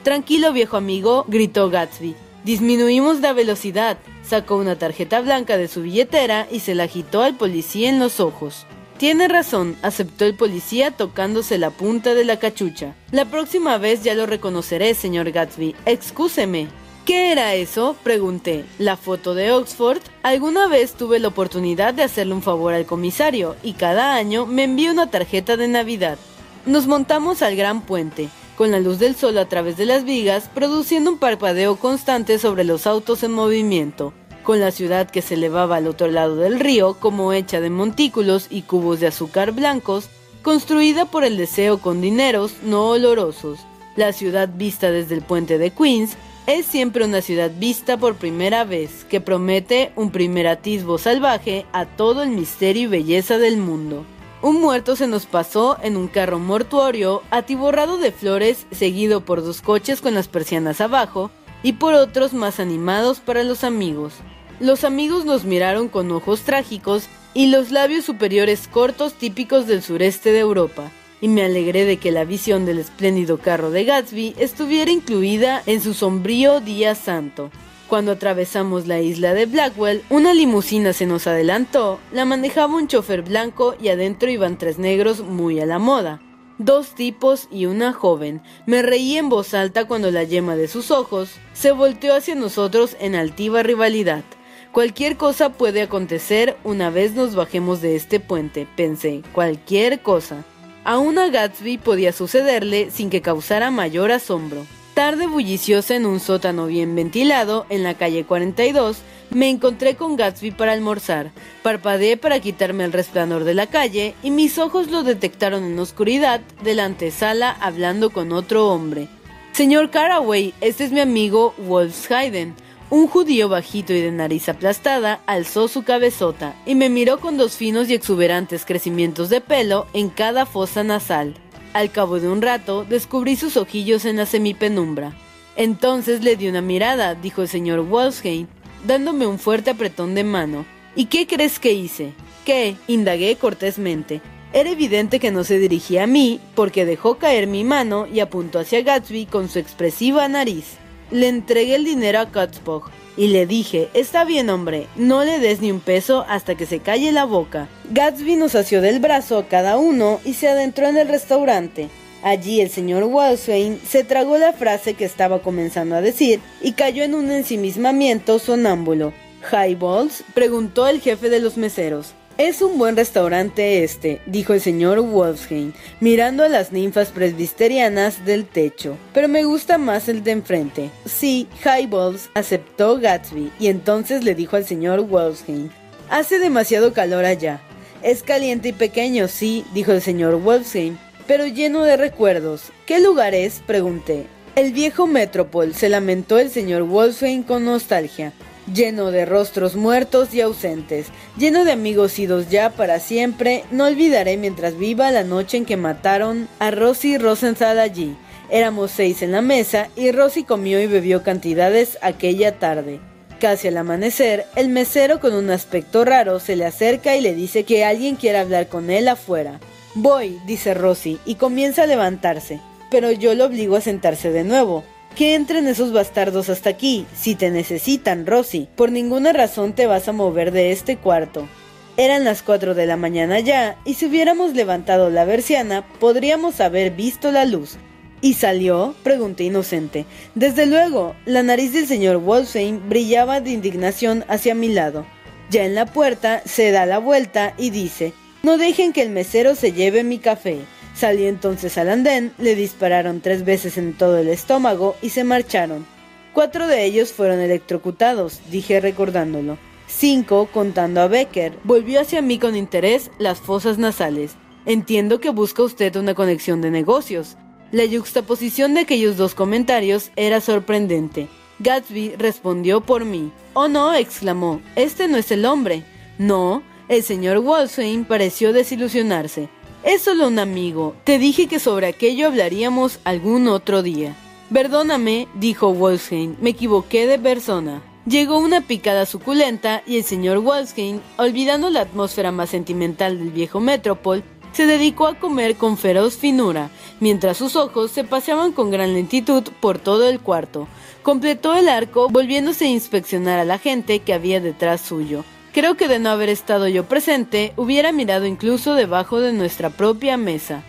Tranquilo viejo amigo, gritó Gatsby. Disminuimos la velocidad. Sacó una tarjeta blanca de su billetera y se la agitó al policía en los ojos. Tiene razón, aceptó el policía tocándose la punta de la cachucha. La próxima vez ya lo reconoceré, señor Gatsby. Excúseme. ¿Qué era eso? Pregunté. ¿La foto de Oxford? Alguna vez tuve la oportunidad de hacerle un favor al comisario y cada año me envía una tarjeta de Navidad. Nos montamos al gran puente, con la luz del sol a través de las vigas, produciendo un parpadeo constante sobre los autos en movimiento, con la ciudad que se elevaba al otro lado del río como hecha de montículos y cubos de azúcar blancos, construida por el deseo con dineros no olorosos. La ciudad vista desde el puente de Queens es siempre una ciudad vista por primera vez, que promete un primer atisbo salvaje a todo el misterio y belleza del mundo. Un muerto se nos pasó en un carro mortuorio, atiborrado de flores, seguido por dos coches con las persianas abajo, y por otros más animados para los amigos. Los amigos nos miraron con ojos trágicos y los labios superiores cortos típicos del sureste de Europa y me alegré de que la visión del espléndido carro de Gatsby estuviera incluida en su sombrío día santo. Cuando atravesamos la isla de Blackwell, una limusina se nos adelantó, la manejaba un chofer blanco y adentro iban tres negros muy a la moda. Dos tipos y una joven. Me reí en voz alta cuando la yema de sus ojos se volteó hacia nosotros en altiva rivalidad. Cualquier cosa puede acontecer una vez nos bajemos de este puente, pensé, cualquier cosa. A una Gatsby podía sucederle sin que causara mayor asombro. Tarde bulliciosa en un sótano bien ventilado, en la calle 42, me encontré con Gatsby para almorzar. Parpadeé para quitarme el resplandor de la calle y mis ojos lo detectaron en oscuridad de la antesala hablando con otro hombre. Señor Caraway, este es mi amigo Wolfsheiden. Un judío bajito y de nariz aplastada alzó su cabezota y me miró con dos finos y exuberantes crecimientos de pelo en cada fosa nasal. Al cabo de un rato descubrí sus ojillos en la semipenumbra. Entonces le di una mirada, dijo el señor Wolfsheim, dándome un fuerte apretón de mano. ¿Y qué crees que hice? ¿Qué? indagué cortésmente. Era evidente que no se dirigía a mí, porque dejó caer mi mano y apuntó hacia Gatsby con su expresiva nariz. Le entregué el dinero a Katzbach y le dije, está bien hombre, no le des ni un peso hasta que se calle la boca. Gatsby nos asió del brazo a cada uno y se adentró en el restaurante. Allí el señor Walswein se tragó la frase que estaba comenzando a decir y cayó en un ensimismamiento sonámbulo. ¿Highballs? preguntó el jefe de los meseros. Es un buen restaurante este, dijo el señor Wolfsheim, mirando a las ninfas presbiterianas del techo. Pero me gusta más el de enfrente. Sí, Highballs, aceptó Gatsby, y entonces le dijo al señor Wolfsheim, hace demasiado calor allá. Es caliente y pequeño, sí, dijo el señor Wolfsheim, pero lleno de recuerdos. ¿Qué lugar es? pregunté. El viejo Metropol, se lamentó el señor Wolfsheim con nostalgia lleno de rostros muertos y ausentes, lleno de amigos idos ya para siempre, no olvidaré mientras viva la noche en que mataron a Rosy Rosenthal allí. Éramos seis en la mesa y Rosy comió y bebió cantidades aquella tarde. Casi al amanecer, el mesero con un aspecto raro se le acerca y le dice que alguien quiere hablar con él afuera. Voy, dice Rosy, y comienza a levantarse, pero yo lo obligo a sentarse de nuevo. Que entren esos bastardos hasta aquí, si te necesitan, Rosy. Por ninguna razón te vas a mover de este cuarto. Eran las cuatro de la mañana ya, y si hubiéramos levantado la berciana, podríamos haber visto la luz. ¿Y salió? pregunté inocente. Desde luego, la nariz del señor Wolfsheim brillaba de indignación hacia mi lado. Ya en la puerta, se da la vuelta y dice, no dejen que el mesero se lleve mi café. Salió entonces al andén, le dispararon tres veces en todo el estómago y se marcharon. Cuatro de ellos fueron electrocutados, dije recordándolo. Cinco, contando a Becker. Volvió hacia mí con interés las fosas nasales. Entiendo que busca usted una conexión de negocios. La yuxtaposición de aquellos dos comentarios era sorprendente. Gatsby respondió por mí. Oh no, exclamó, este no es el hombre. No, el señor Walsheim pareció desilusionarse. Es solo un amigo. Te dije que sobre aquello hablaríamos algún otro día. Perdóname, dijo Wolfsheim, me equivoqué de persona. Llegó una picada suculenta y el señor Wolfsheim, olvidando la atmósfera más sentimental del viejo Metropol, se dedicó a comer con feroz finura, mientras sus ojos se paseaban con gran lentitud por todo el cuarto. Completó el arco, volviéndose a inspeccionar a la gente que había detrás suyo. Creo que de no haber estado yo presente, hubiera mirado incluso debajo de nuestra propia mesa.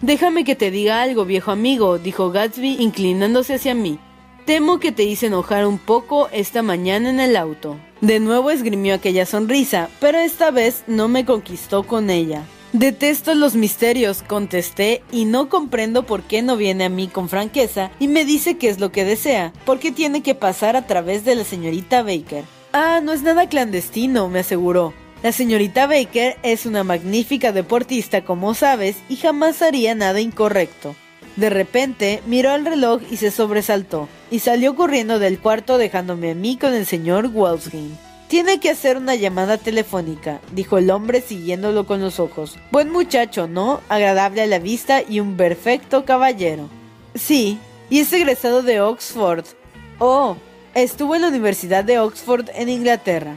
Déjame que te diga algo, viejo amigo, dijo Gatsby inclinándose hacia mí. Temo que te hice enojar un poco esta mañana en el auto. De nuevo esgrimió aquella sonrisa, pero esta vez no me conquistó con ella. Detesto los misterios, contesté, y no comprendo por qué no viene a mí con franqueza y me dice qué es lo que desea, porque tiene que pasar a través de la señorita Baker. Ah, no es nada clandestino, me aseguró. La señorita Baker es una magnífica deportista, como sabes, y jamás haría nada incorrecto. De repente miró al reloj y se sobresaltó, y salió corriendo del cuarto dejándome a mí con el señor Walsing. Tiene que hacer una llamada telefónica, dijo el hombre siguiéndolo con los ojos. Buen muchacho, ¿no? Agradable a la vista y un perfecto caballero. Sí, y es egresado de Oxford. Oh, estuvo en la Universidad de Oxford en Inglaterra.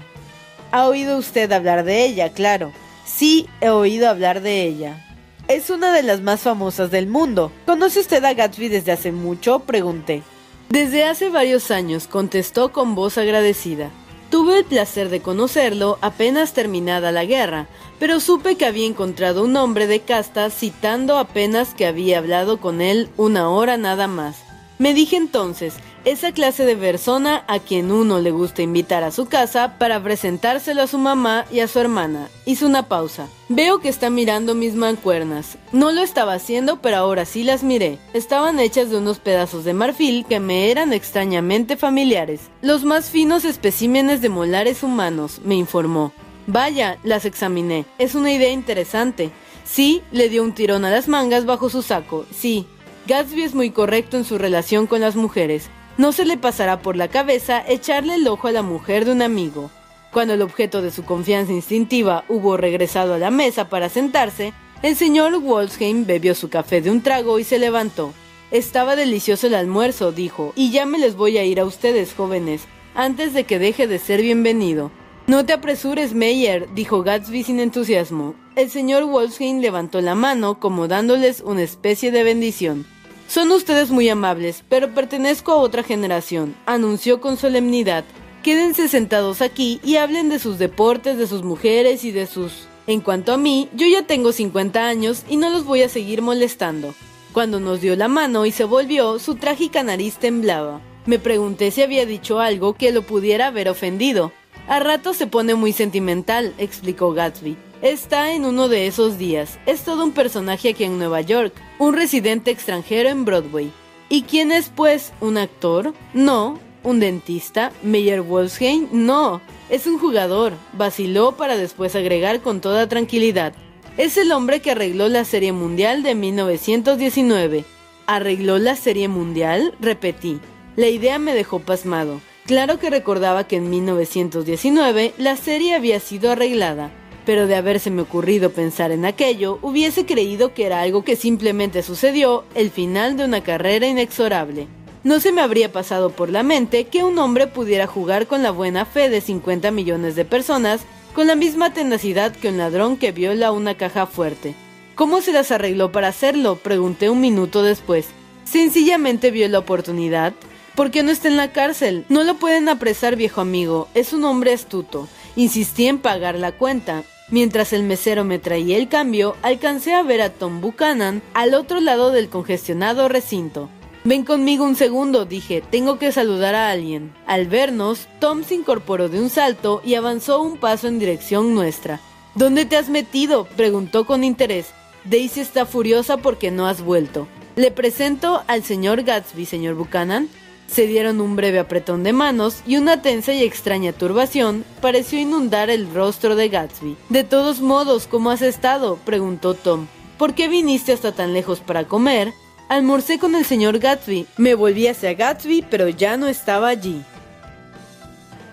Ha oído usted hablar de ella, claro. Sí, he oído hablar de ella. Es una de las más famosas del mundo. ¿Conoce usted a Gatsby desde hace mucho? pregunté. Desde hace varios años, contestó con voz agradecida. Tuve el placer de conocerlo apenas terminada la guerra, pero supe que había encontrado un hombre de casta citando apenas que había hablado con él una hora nada más. Me dije entonces, esa clase de persona a quien uno le gusta invitar a su casa para presentárselo a su mamá y a su hermana. Hizo una pausa. Veo que está mirando mis mancuernas. No lo estaba haciendo, pero ahora sí las miré. Estaban hechas de unos pedazos de marfil que me eran extrañamente familiares. Los más finos especímenes de molares humanos, me informó. Vaya, las examiné. Es una idea interesante. Sí, le dio un tirón a las mangas bajo su saco. Sí, Gatsby es muy correcto en su relación con las mujeres. No se le pasará por la cabeza echarle el ojo a la mujer de un amigo. Cuando el objeto de su confianza instintiva hubo regresado a la mesa para sentarse, el señor Wolfsheim bebió su café de un trago y se levantó. Estaba delicioso el almuerzo, dijo, y ya me les voy a ir a ustedes, jóvenes, antes de que deje de ser bienvenido. No te apresures, Meyer, dijo Gatsby sin entusiasmo. El señor Wolfsheim levantó la mano como dándoles una especie de bendición. Son ustedes muy amables, pero pertenezco a otra generación, anunció con solemnidad. Quédense sentados aquí y hablen de sus deportes, de sus mujeres y de sus... En cuanto a mí, yo ya tengo 50 años y no los voy a seguir molestando. Cuando nos dio la mano y se volvió, su trágica nariz temblaba. Me pregunté si había dicho algo que lo pudiera haber ofendido. A rato se pone muy sentimental, explicó Gatsby. Está en uno de esos días. Es todo un personaje aquí en Nueva York, un residente extranjero en Broadway. ¿Y quién es, pues, un actor? No. ¿Un dentista? ¿Meyer Wolfsheim? No. Es un jugador. Vaciló para después agregar con toda tranquilidad. Es el hombre que arregló la Serie Mundial de 1919. ¿Arregló la Serie Mundial? Repetí. La idea me dejó pasmado. Claro que recordaba que en 1919 la serie había sido arreglada, pero de habérseme ocurrido pensar en aquello, hubiese creído que era algo que simplemente sucedió, el final de una carrera inexorable. No se me habría pasado por la mente que un hombre pudiera jugar con la buena fe de 50 millones de personas con la misma tenacidad que un ladrón que viola una caja fuerte. ¿Cómo se las arregló para hacerlo? pregunté un minuto después. Sencillamente vio la oportunidad. ¿Por qué no está en la cárcel? No lo pueden apresar, viejo amigo. Es un hombre astuto. Insistí en pagar la cuenta. Mientras el mesero me traía el cambio, alcancé a ver a Tom Buchanan al otro lado del congestionado recinto. Ven conmigo un segundo, dije, tengo que saludar a alguien. Al vernos, Tom se incorporó de un salto y avanzó un paso en dirección nuestra. ¿Dónde te has metido? preguntó con interés. Daisy está furiosa porque no has vuelto. Le presento al señor Gatsby, señor Buchanan. Se dieron un breve apretón de manos y una tensa y extraña turbación pareció inundar el rostro de Gatsby. De todos modos, ¿cómo has estado? preguntó Tom. ¿Por qué viniste hasta tan lejos para comer? Almorcé con el señor Gatsby. Me volví hacia Gatsby, pero ya no estaba allí.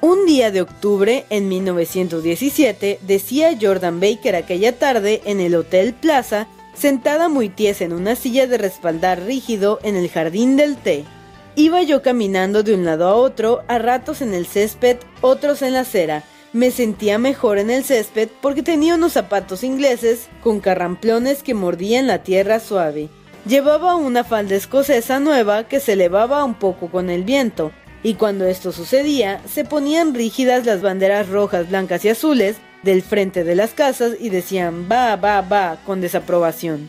Un día de octubre en 1917, decía Jordan Baker aquella tarde en el Hotel Plaza, sentada muy tiesa en una silla de respaldar rígido en el jardín del té. Iba yo caminando de un lado a otro, a ratos en el césped, otros en la acera. Me sentía mejor en el césped porque tenía unos zapatos ingleses con carramplones que mordían la tierra suave. Llevaba una falda escocesa nueva que se elevaba un poco con el viento, y cuando esto sucedía, se ponían rígidas las banderas rojas, blancas y azules del frente de las casas y decían va, va, va con desaprobación.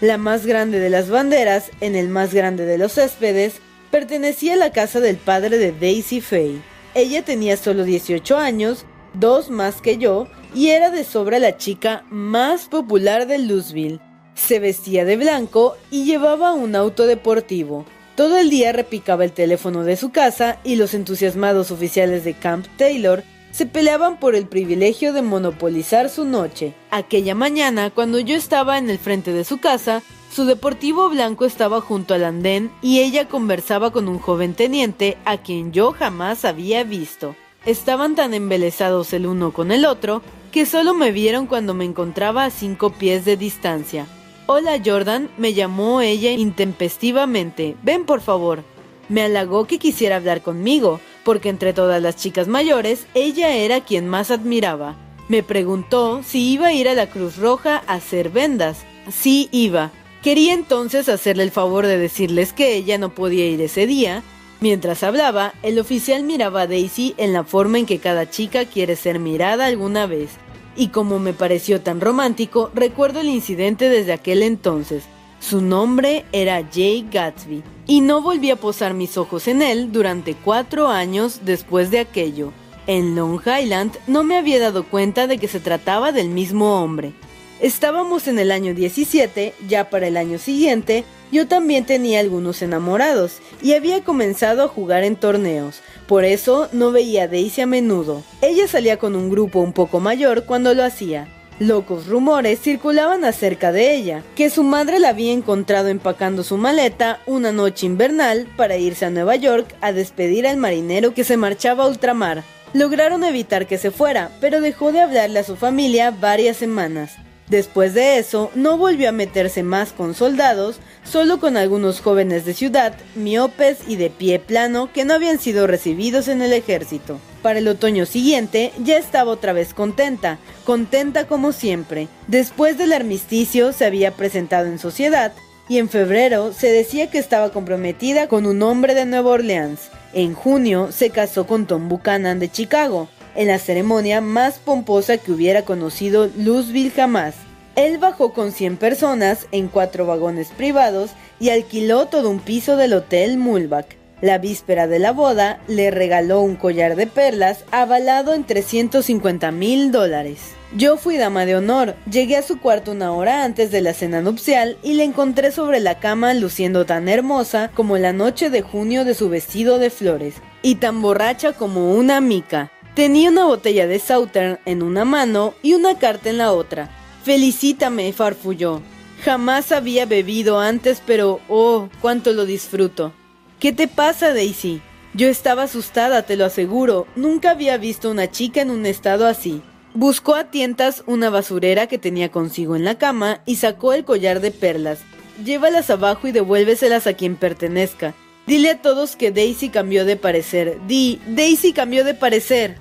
La más grande de las banderas, en el más grande de los céspedes, pertenecía a la casa del padre de Daisy Faye. Ella tenía solo 18 años, dos más que yo, y era de sobra la chica más popular de Louisville. Se vestía de blanco y llevaba un auto deportivo. Todo el día repicaba el teléfono de su casa y los entusiasmados oficiales de Camp Taylor se peleaban por el privilegio de monopolizar su noche. Aquella mañana, cuando yo estaba en el frente de su casa, su deportivo blanco estaba junto al andén y ella conversaba con un joven teniente a quien yo jamás había visto. Estaban tan embelesados el uno con el otro que solo me vieron cuando me encontraba a cinco pies de distancia. Hola Jordan, me llamó ella intempestivamente. Ven por favor. Me halagó que quisiera hablar conmigo, porque entre todas las chicas mayores, ella era quien más admiraba. Me preguntó si iba a ir a la Cruz Roja a hacer vendas. Sí iba. Quería entonces hacerle el favor de decirles que ella no podía ir ese día. Mientras hablaba, el oficial miraba a Daisy en la forma en que cada chica quiere ser mirada alguna vez. Y como me pareció tan romántico, recuerdo el incidente desde aquel entonces. Su nombre era Jay Gatsby, y no volví a posar mis ojos en él durante cuatro años después de aquello. En Long Island no me había dado cuenta de que se trataba del mismo hombre. Estábamos en el año 17, ya para el año siguiente, yo también tenía algunos enamorados y había comenzado a jugar en torneos, por eso no veía a Daisy a menudo. Ella salía con un grupo un poco mayor cuando lo hacía. Locos rumores circulaban acerca de ella, que su madre la había encontrado empacando su maleta una noche invernal para irse a Nueva York a despedir al marinero que se marchaba a ultramar. Lograron evitar que se fuera, pero dejó de hablarle a su familia varias semanas. Después de eso, no volvió a meterse más con soldados, solo con algunos jóvenes de ciudad, miopes y de pie plano que no habían sido recibidos en el ejército. Para el otoño siguiente ya estaba otra vez contenta, contenta como siempre. Después del armisticio se había presentado en sociedad y en febrero se decía que estaba comprometida con un hombre de Nueva Orleans. En junio se casó con Tom Buchanan de Chicago en la ceremonia más pomposa que hubiera conocido Louisville jamás. Él bajó con 100 personas en cuatro vagones privados y alquiló todo un piso del Hotel Mulbach. La víspera de la boda le regaló un collar de perlas avalado en 350 mil dólares. Yo fui dama de honor, llegué a su cuarto una hora antes de la cena nupcial y le encontré sobre la cama luciendo tan hermosa como la noche de junio de su vestido de flores, y tan borracha como una mica. Tenía una botella de Southern en una mano y una carta en la otra. Felicítame, farfulló. Jamás había bebido antes, pero oh, cuánto lo disfruto. ¿Qué te pasa, Daisy? Yo estaba asustada, te lo aseguro. Nunca había visto una chica en un estado así. Buscó a tientas una basurera que tenía consigo en la cama y sacó el collar de perlas. Llévalas abajo y devuélveselas a quien pertenezca. Dile a todos que Daisy cambió de parecer. Di, Daisy cambió de parecer.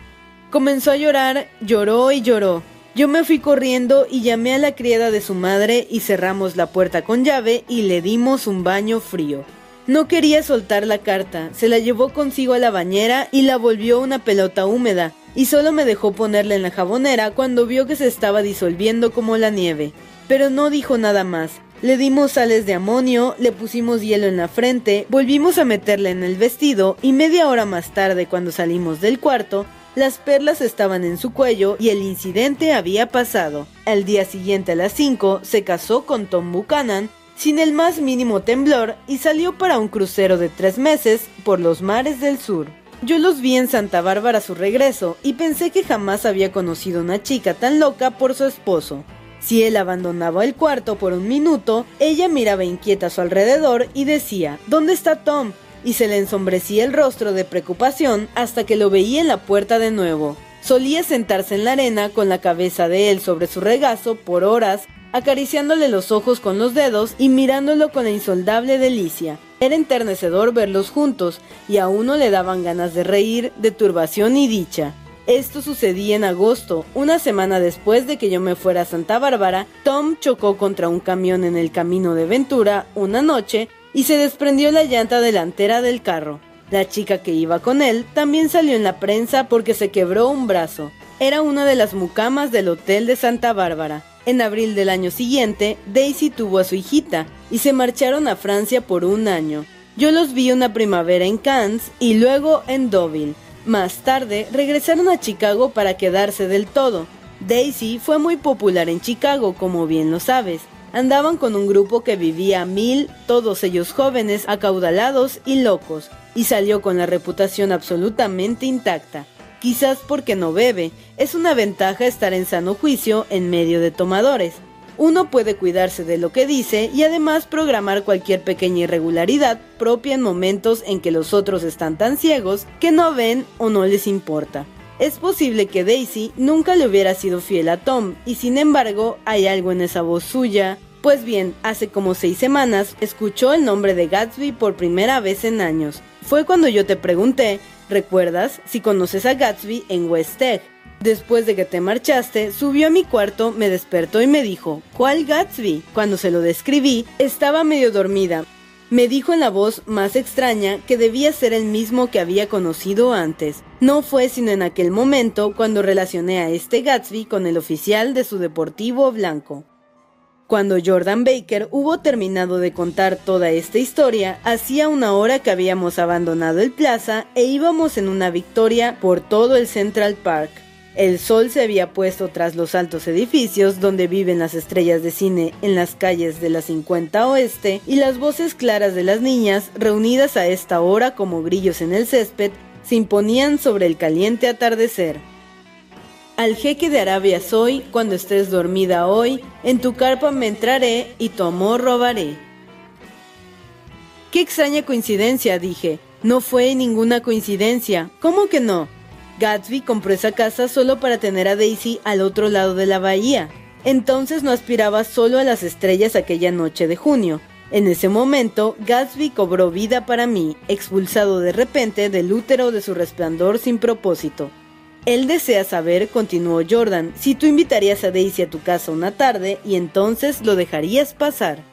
Comenzó a llorar, lloró y lloró. Yo me fui corriendo y llamé a la criada de su madre y cerramos la puerta con llave y le dimos un baño frío. No quería soltar la carta, se la llevó consigo a la bañera y la volvió una pelota húmeda, y solo me dejó ponerla en la jabonera cuando vio que se estaba disolviendo como la nieve. Pero no dijo nada más. Le dimos sales de amonio, le pusimos hielo en la frente, volvimos a meterla en el vestido y media hora más tarde cuando salimos del cuarto, las perlas estaban en su cuello y el incidente había pasado. Al día siguiente a las 5 se casó con Tom Buchanan sin el más mínimo temblor y salió para un crucero de tres meses por los mares del sur. Yo los vi en Santa Bárbara a su regreso y pensé que jamás había conocido una chica tan loca por su esposo. Si él abandonaba el cuarto por un minuto, ella miraba inquieta a su alrededor y decía, ¿Dónde está Tom? y se le ensombrecía el rostro de preocupación hasta que lo veía en la puerta de nuevo. Solía sentarse en la arena con la cabeza de él sobre su regazo por horas, acariciándole los ojos con los dedos y mirándolo con la insoldable delicia. Era enternecedor verlos juntos, y a uno le daban ganas de reír, de turbación y dicha. Esto sucedía en agosto, una semana después de que yo me fuera a Santa Bárbara, Tom chocó contra un camión en el camino de Ventura una noche y se desprendió la llanta delantera del carro. La chica que iba con él también salió en la prensa porque se quebró un brazo. Era una de las mucamas del hotel de Santa Bárbara. En abril del año siguiente, Daisy tuvo a su hijita y se marcharon a Francia por un año. Yo los vi una primavera en Cannes y luego en Deauville. Más tarde regresaron a Chicago para quedarse del todo. Daisy fue muy popular en Chicago, como bien lo sabes. Andaban con un grupo que vivía mil, todos ellos jóvenes, acaudalados y locos, y salió con la reputación absolutamente intacta. Quizás porque no bebe, es una ventaja estar en sano juicio en medio de tomadores. Uno puede cuidarse de lo que dice y además programar cualquier pequeña irregularidad propia en momentos en que los otros están tan ciegos que no ven o no les importa. Es posible que Daisy nunca le hubiera sido fiel a Tom y sin embargo hay algo en esa voz suya. Pues bien, hace como seis semanas escuchó el nombre de Gatsby por primera vez en años. Fue cuando yo te pregunté, ¿recuerdas si conoces a Gatsby en West Egg? Después de que te marchaste, subió a mi cuarto, me despertó y me dijo, ¿cuál Gatsby? Cuando se lo describí, estaba medio dormida. Me dijo en la voz más extraña que debía ser el mismo que había conocido antes. No fue sino en aquel momento cuando relacioné a este Gatsby con el oficial de su deportivo blanco. Cuando Jordan Baker hubo terminado de contar toda esta historia, hacía una hora que habíamos abandonado el plaza e íbamos en una victoria por todo el Central Park. El sol se había puesto tras los altos edificios donde viven las estrellas de cine en las calles de la 50 Oeste y las voces claras de las niñas, reunidas a esta hora como grillos en el césped, se imponían sobre el caliente atardecer. Al jeque de Arabia soy, cuando estés dormida hoy, en tu carpa me entraré y tu amor robaré. Qué extraña coincidencia, dije. No fue ninguna coincidencia. ¿Cómo que no? Gatsby compró esa casa solo para tener a Daisy al otro lado de la bahía. Entonces no aspiraba solo a las estrellas aquella noche de junio. En ese momento, Gatsby cobró vida para mí, expulsado de repente del útero de su resplandor sin propósito. Él desea saber, continuó Jordan, si tú invitarías a Daisy a tu casa una tarde y entonces lo dejarías pasar.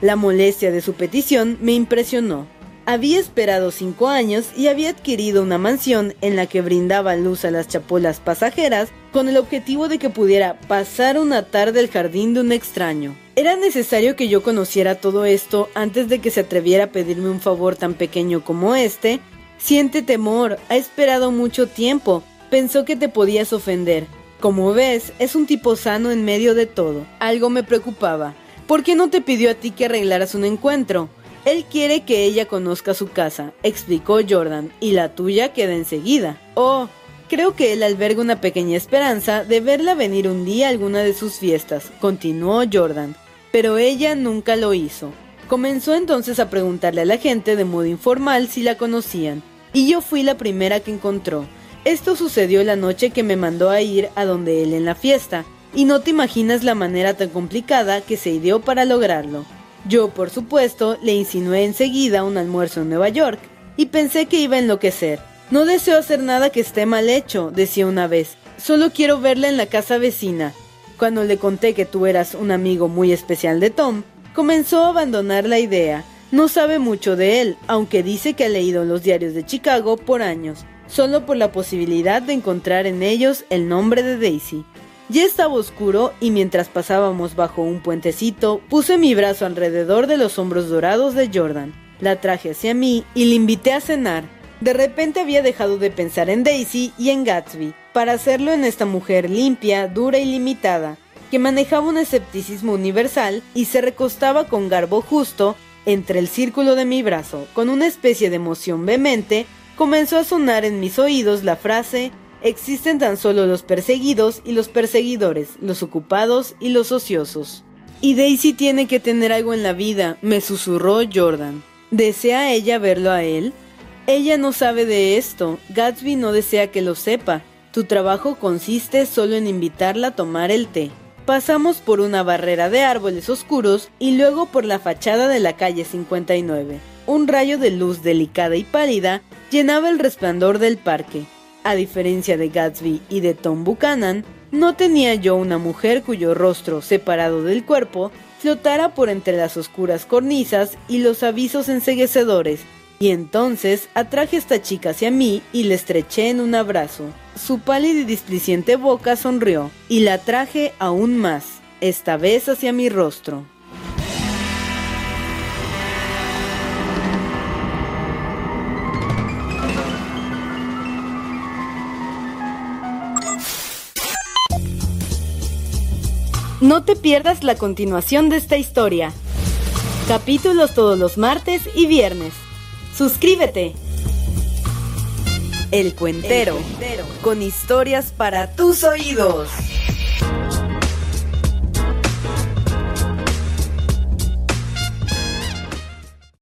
La molestia de su petición me impresionó. Había esperado cinco años y había adquirido una mansión en la que brindaba luz a las chapolas pasajeras con el objetivo de que pudiera pasar una tarde al jardín de un extraño. ¿Era necesario que yo conociera todo esto antes de que se atreviera a pedirme un favor tan pequeño como este? Siente temor, ha esperado mucho tiempo, pensó que te podías ofender. Como ves, es un tipo sano en medio de todo. Algo me preocupaba. ¿Por qué no te pidió a ti que arreglaras un encuentro? Él quiere que ella conozca su casa, explicó Jordan, y la tuya queda enseguida. Oh, creo que él alberga una pequeña esperanza de verla venir un día a alguna de sus fiestas, continuó Jordan, pero ella nunca lo hizo. Comenzó entonces a preguntarle a la gente de modo informal si la conocían, y yo fui la primera que encontró. Esto sucedió la noche que me mandó a ir a donde él en la fiesta, y no te imaginas la manera tan complicada que se ideó para lograrlo. Yo, por supuesto, le insinué enseguida un almuerzo en Nueva York y pensé que iba a enloquecer. No deseo hacer nada que esté mal hecho, decía una vez. Solo quiero verla en la casa vecina. Cuando le conté que tú eras un amigo muy especial de Tom, comenzó a abandonar la idea. No sabe mucho de él, aunque dice que ha leído los diarios de Chicago por años, solo por la posibilidad de encontrar en ellos el nombre de Daisy. Ya estaba oscuro y mientras pasábamos bajo un puentecito, puse mi brazo alrededor de los hombros dorados de Jordan. La traje hacia mí y le invité a cenar. De repente había dejado de pensar en Daisy y en Gatsby, para hacerlo en esta mujer limpia, dura y limitada, que manejaba un escepticismo universal y se recostaba con garbo justo entre el círculo de mi brazo. Con una especie de emoción vehemente, comenzó a sonar en mis oídos la frase Existen tan solo los perseguidos y los perseguidores, los ocupados y los ociosos. Y Daisy tiene que tener algo en la vida, me susurró Jordan. ¿Desea ella verlo a él? Ella no sabe de esto, Gatsby no desea que lo sepa. Tu trabajo consiste solo en invitarla a tomar el té. Pasamos por una barrera de árboles oscuros y luego por la fachada de la calle 59. Un rayo de luz delicada y pálida llenaba el resplandor del parque. A diferencia de Gatsby y de Tom Buchanan, no tenía yo una mujer cuyo rostro, separado del cuerpo, flotara por entre las oscuras cornisas y los avisos enseguecedores, y entonces atraje esta chica hacia mí y la estreché en un abrazo. Su pálida y displiciente boca sonrió, y la traje aún más, esta vez hacia mi rostro. No te pierdas la continuación de esta historia. Capítulos todos los martes y viernes. Suscríbete. El Cuentero, con historias para tus oídos.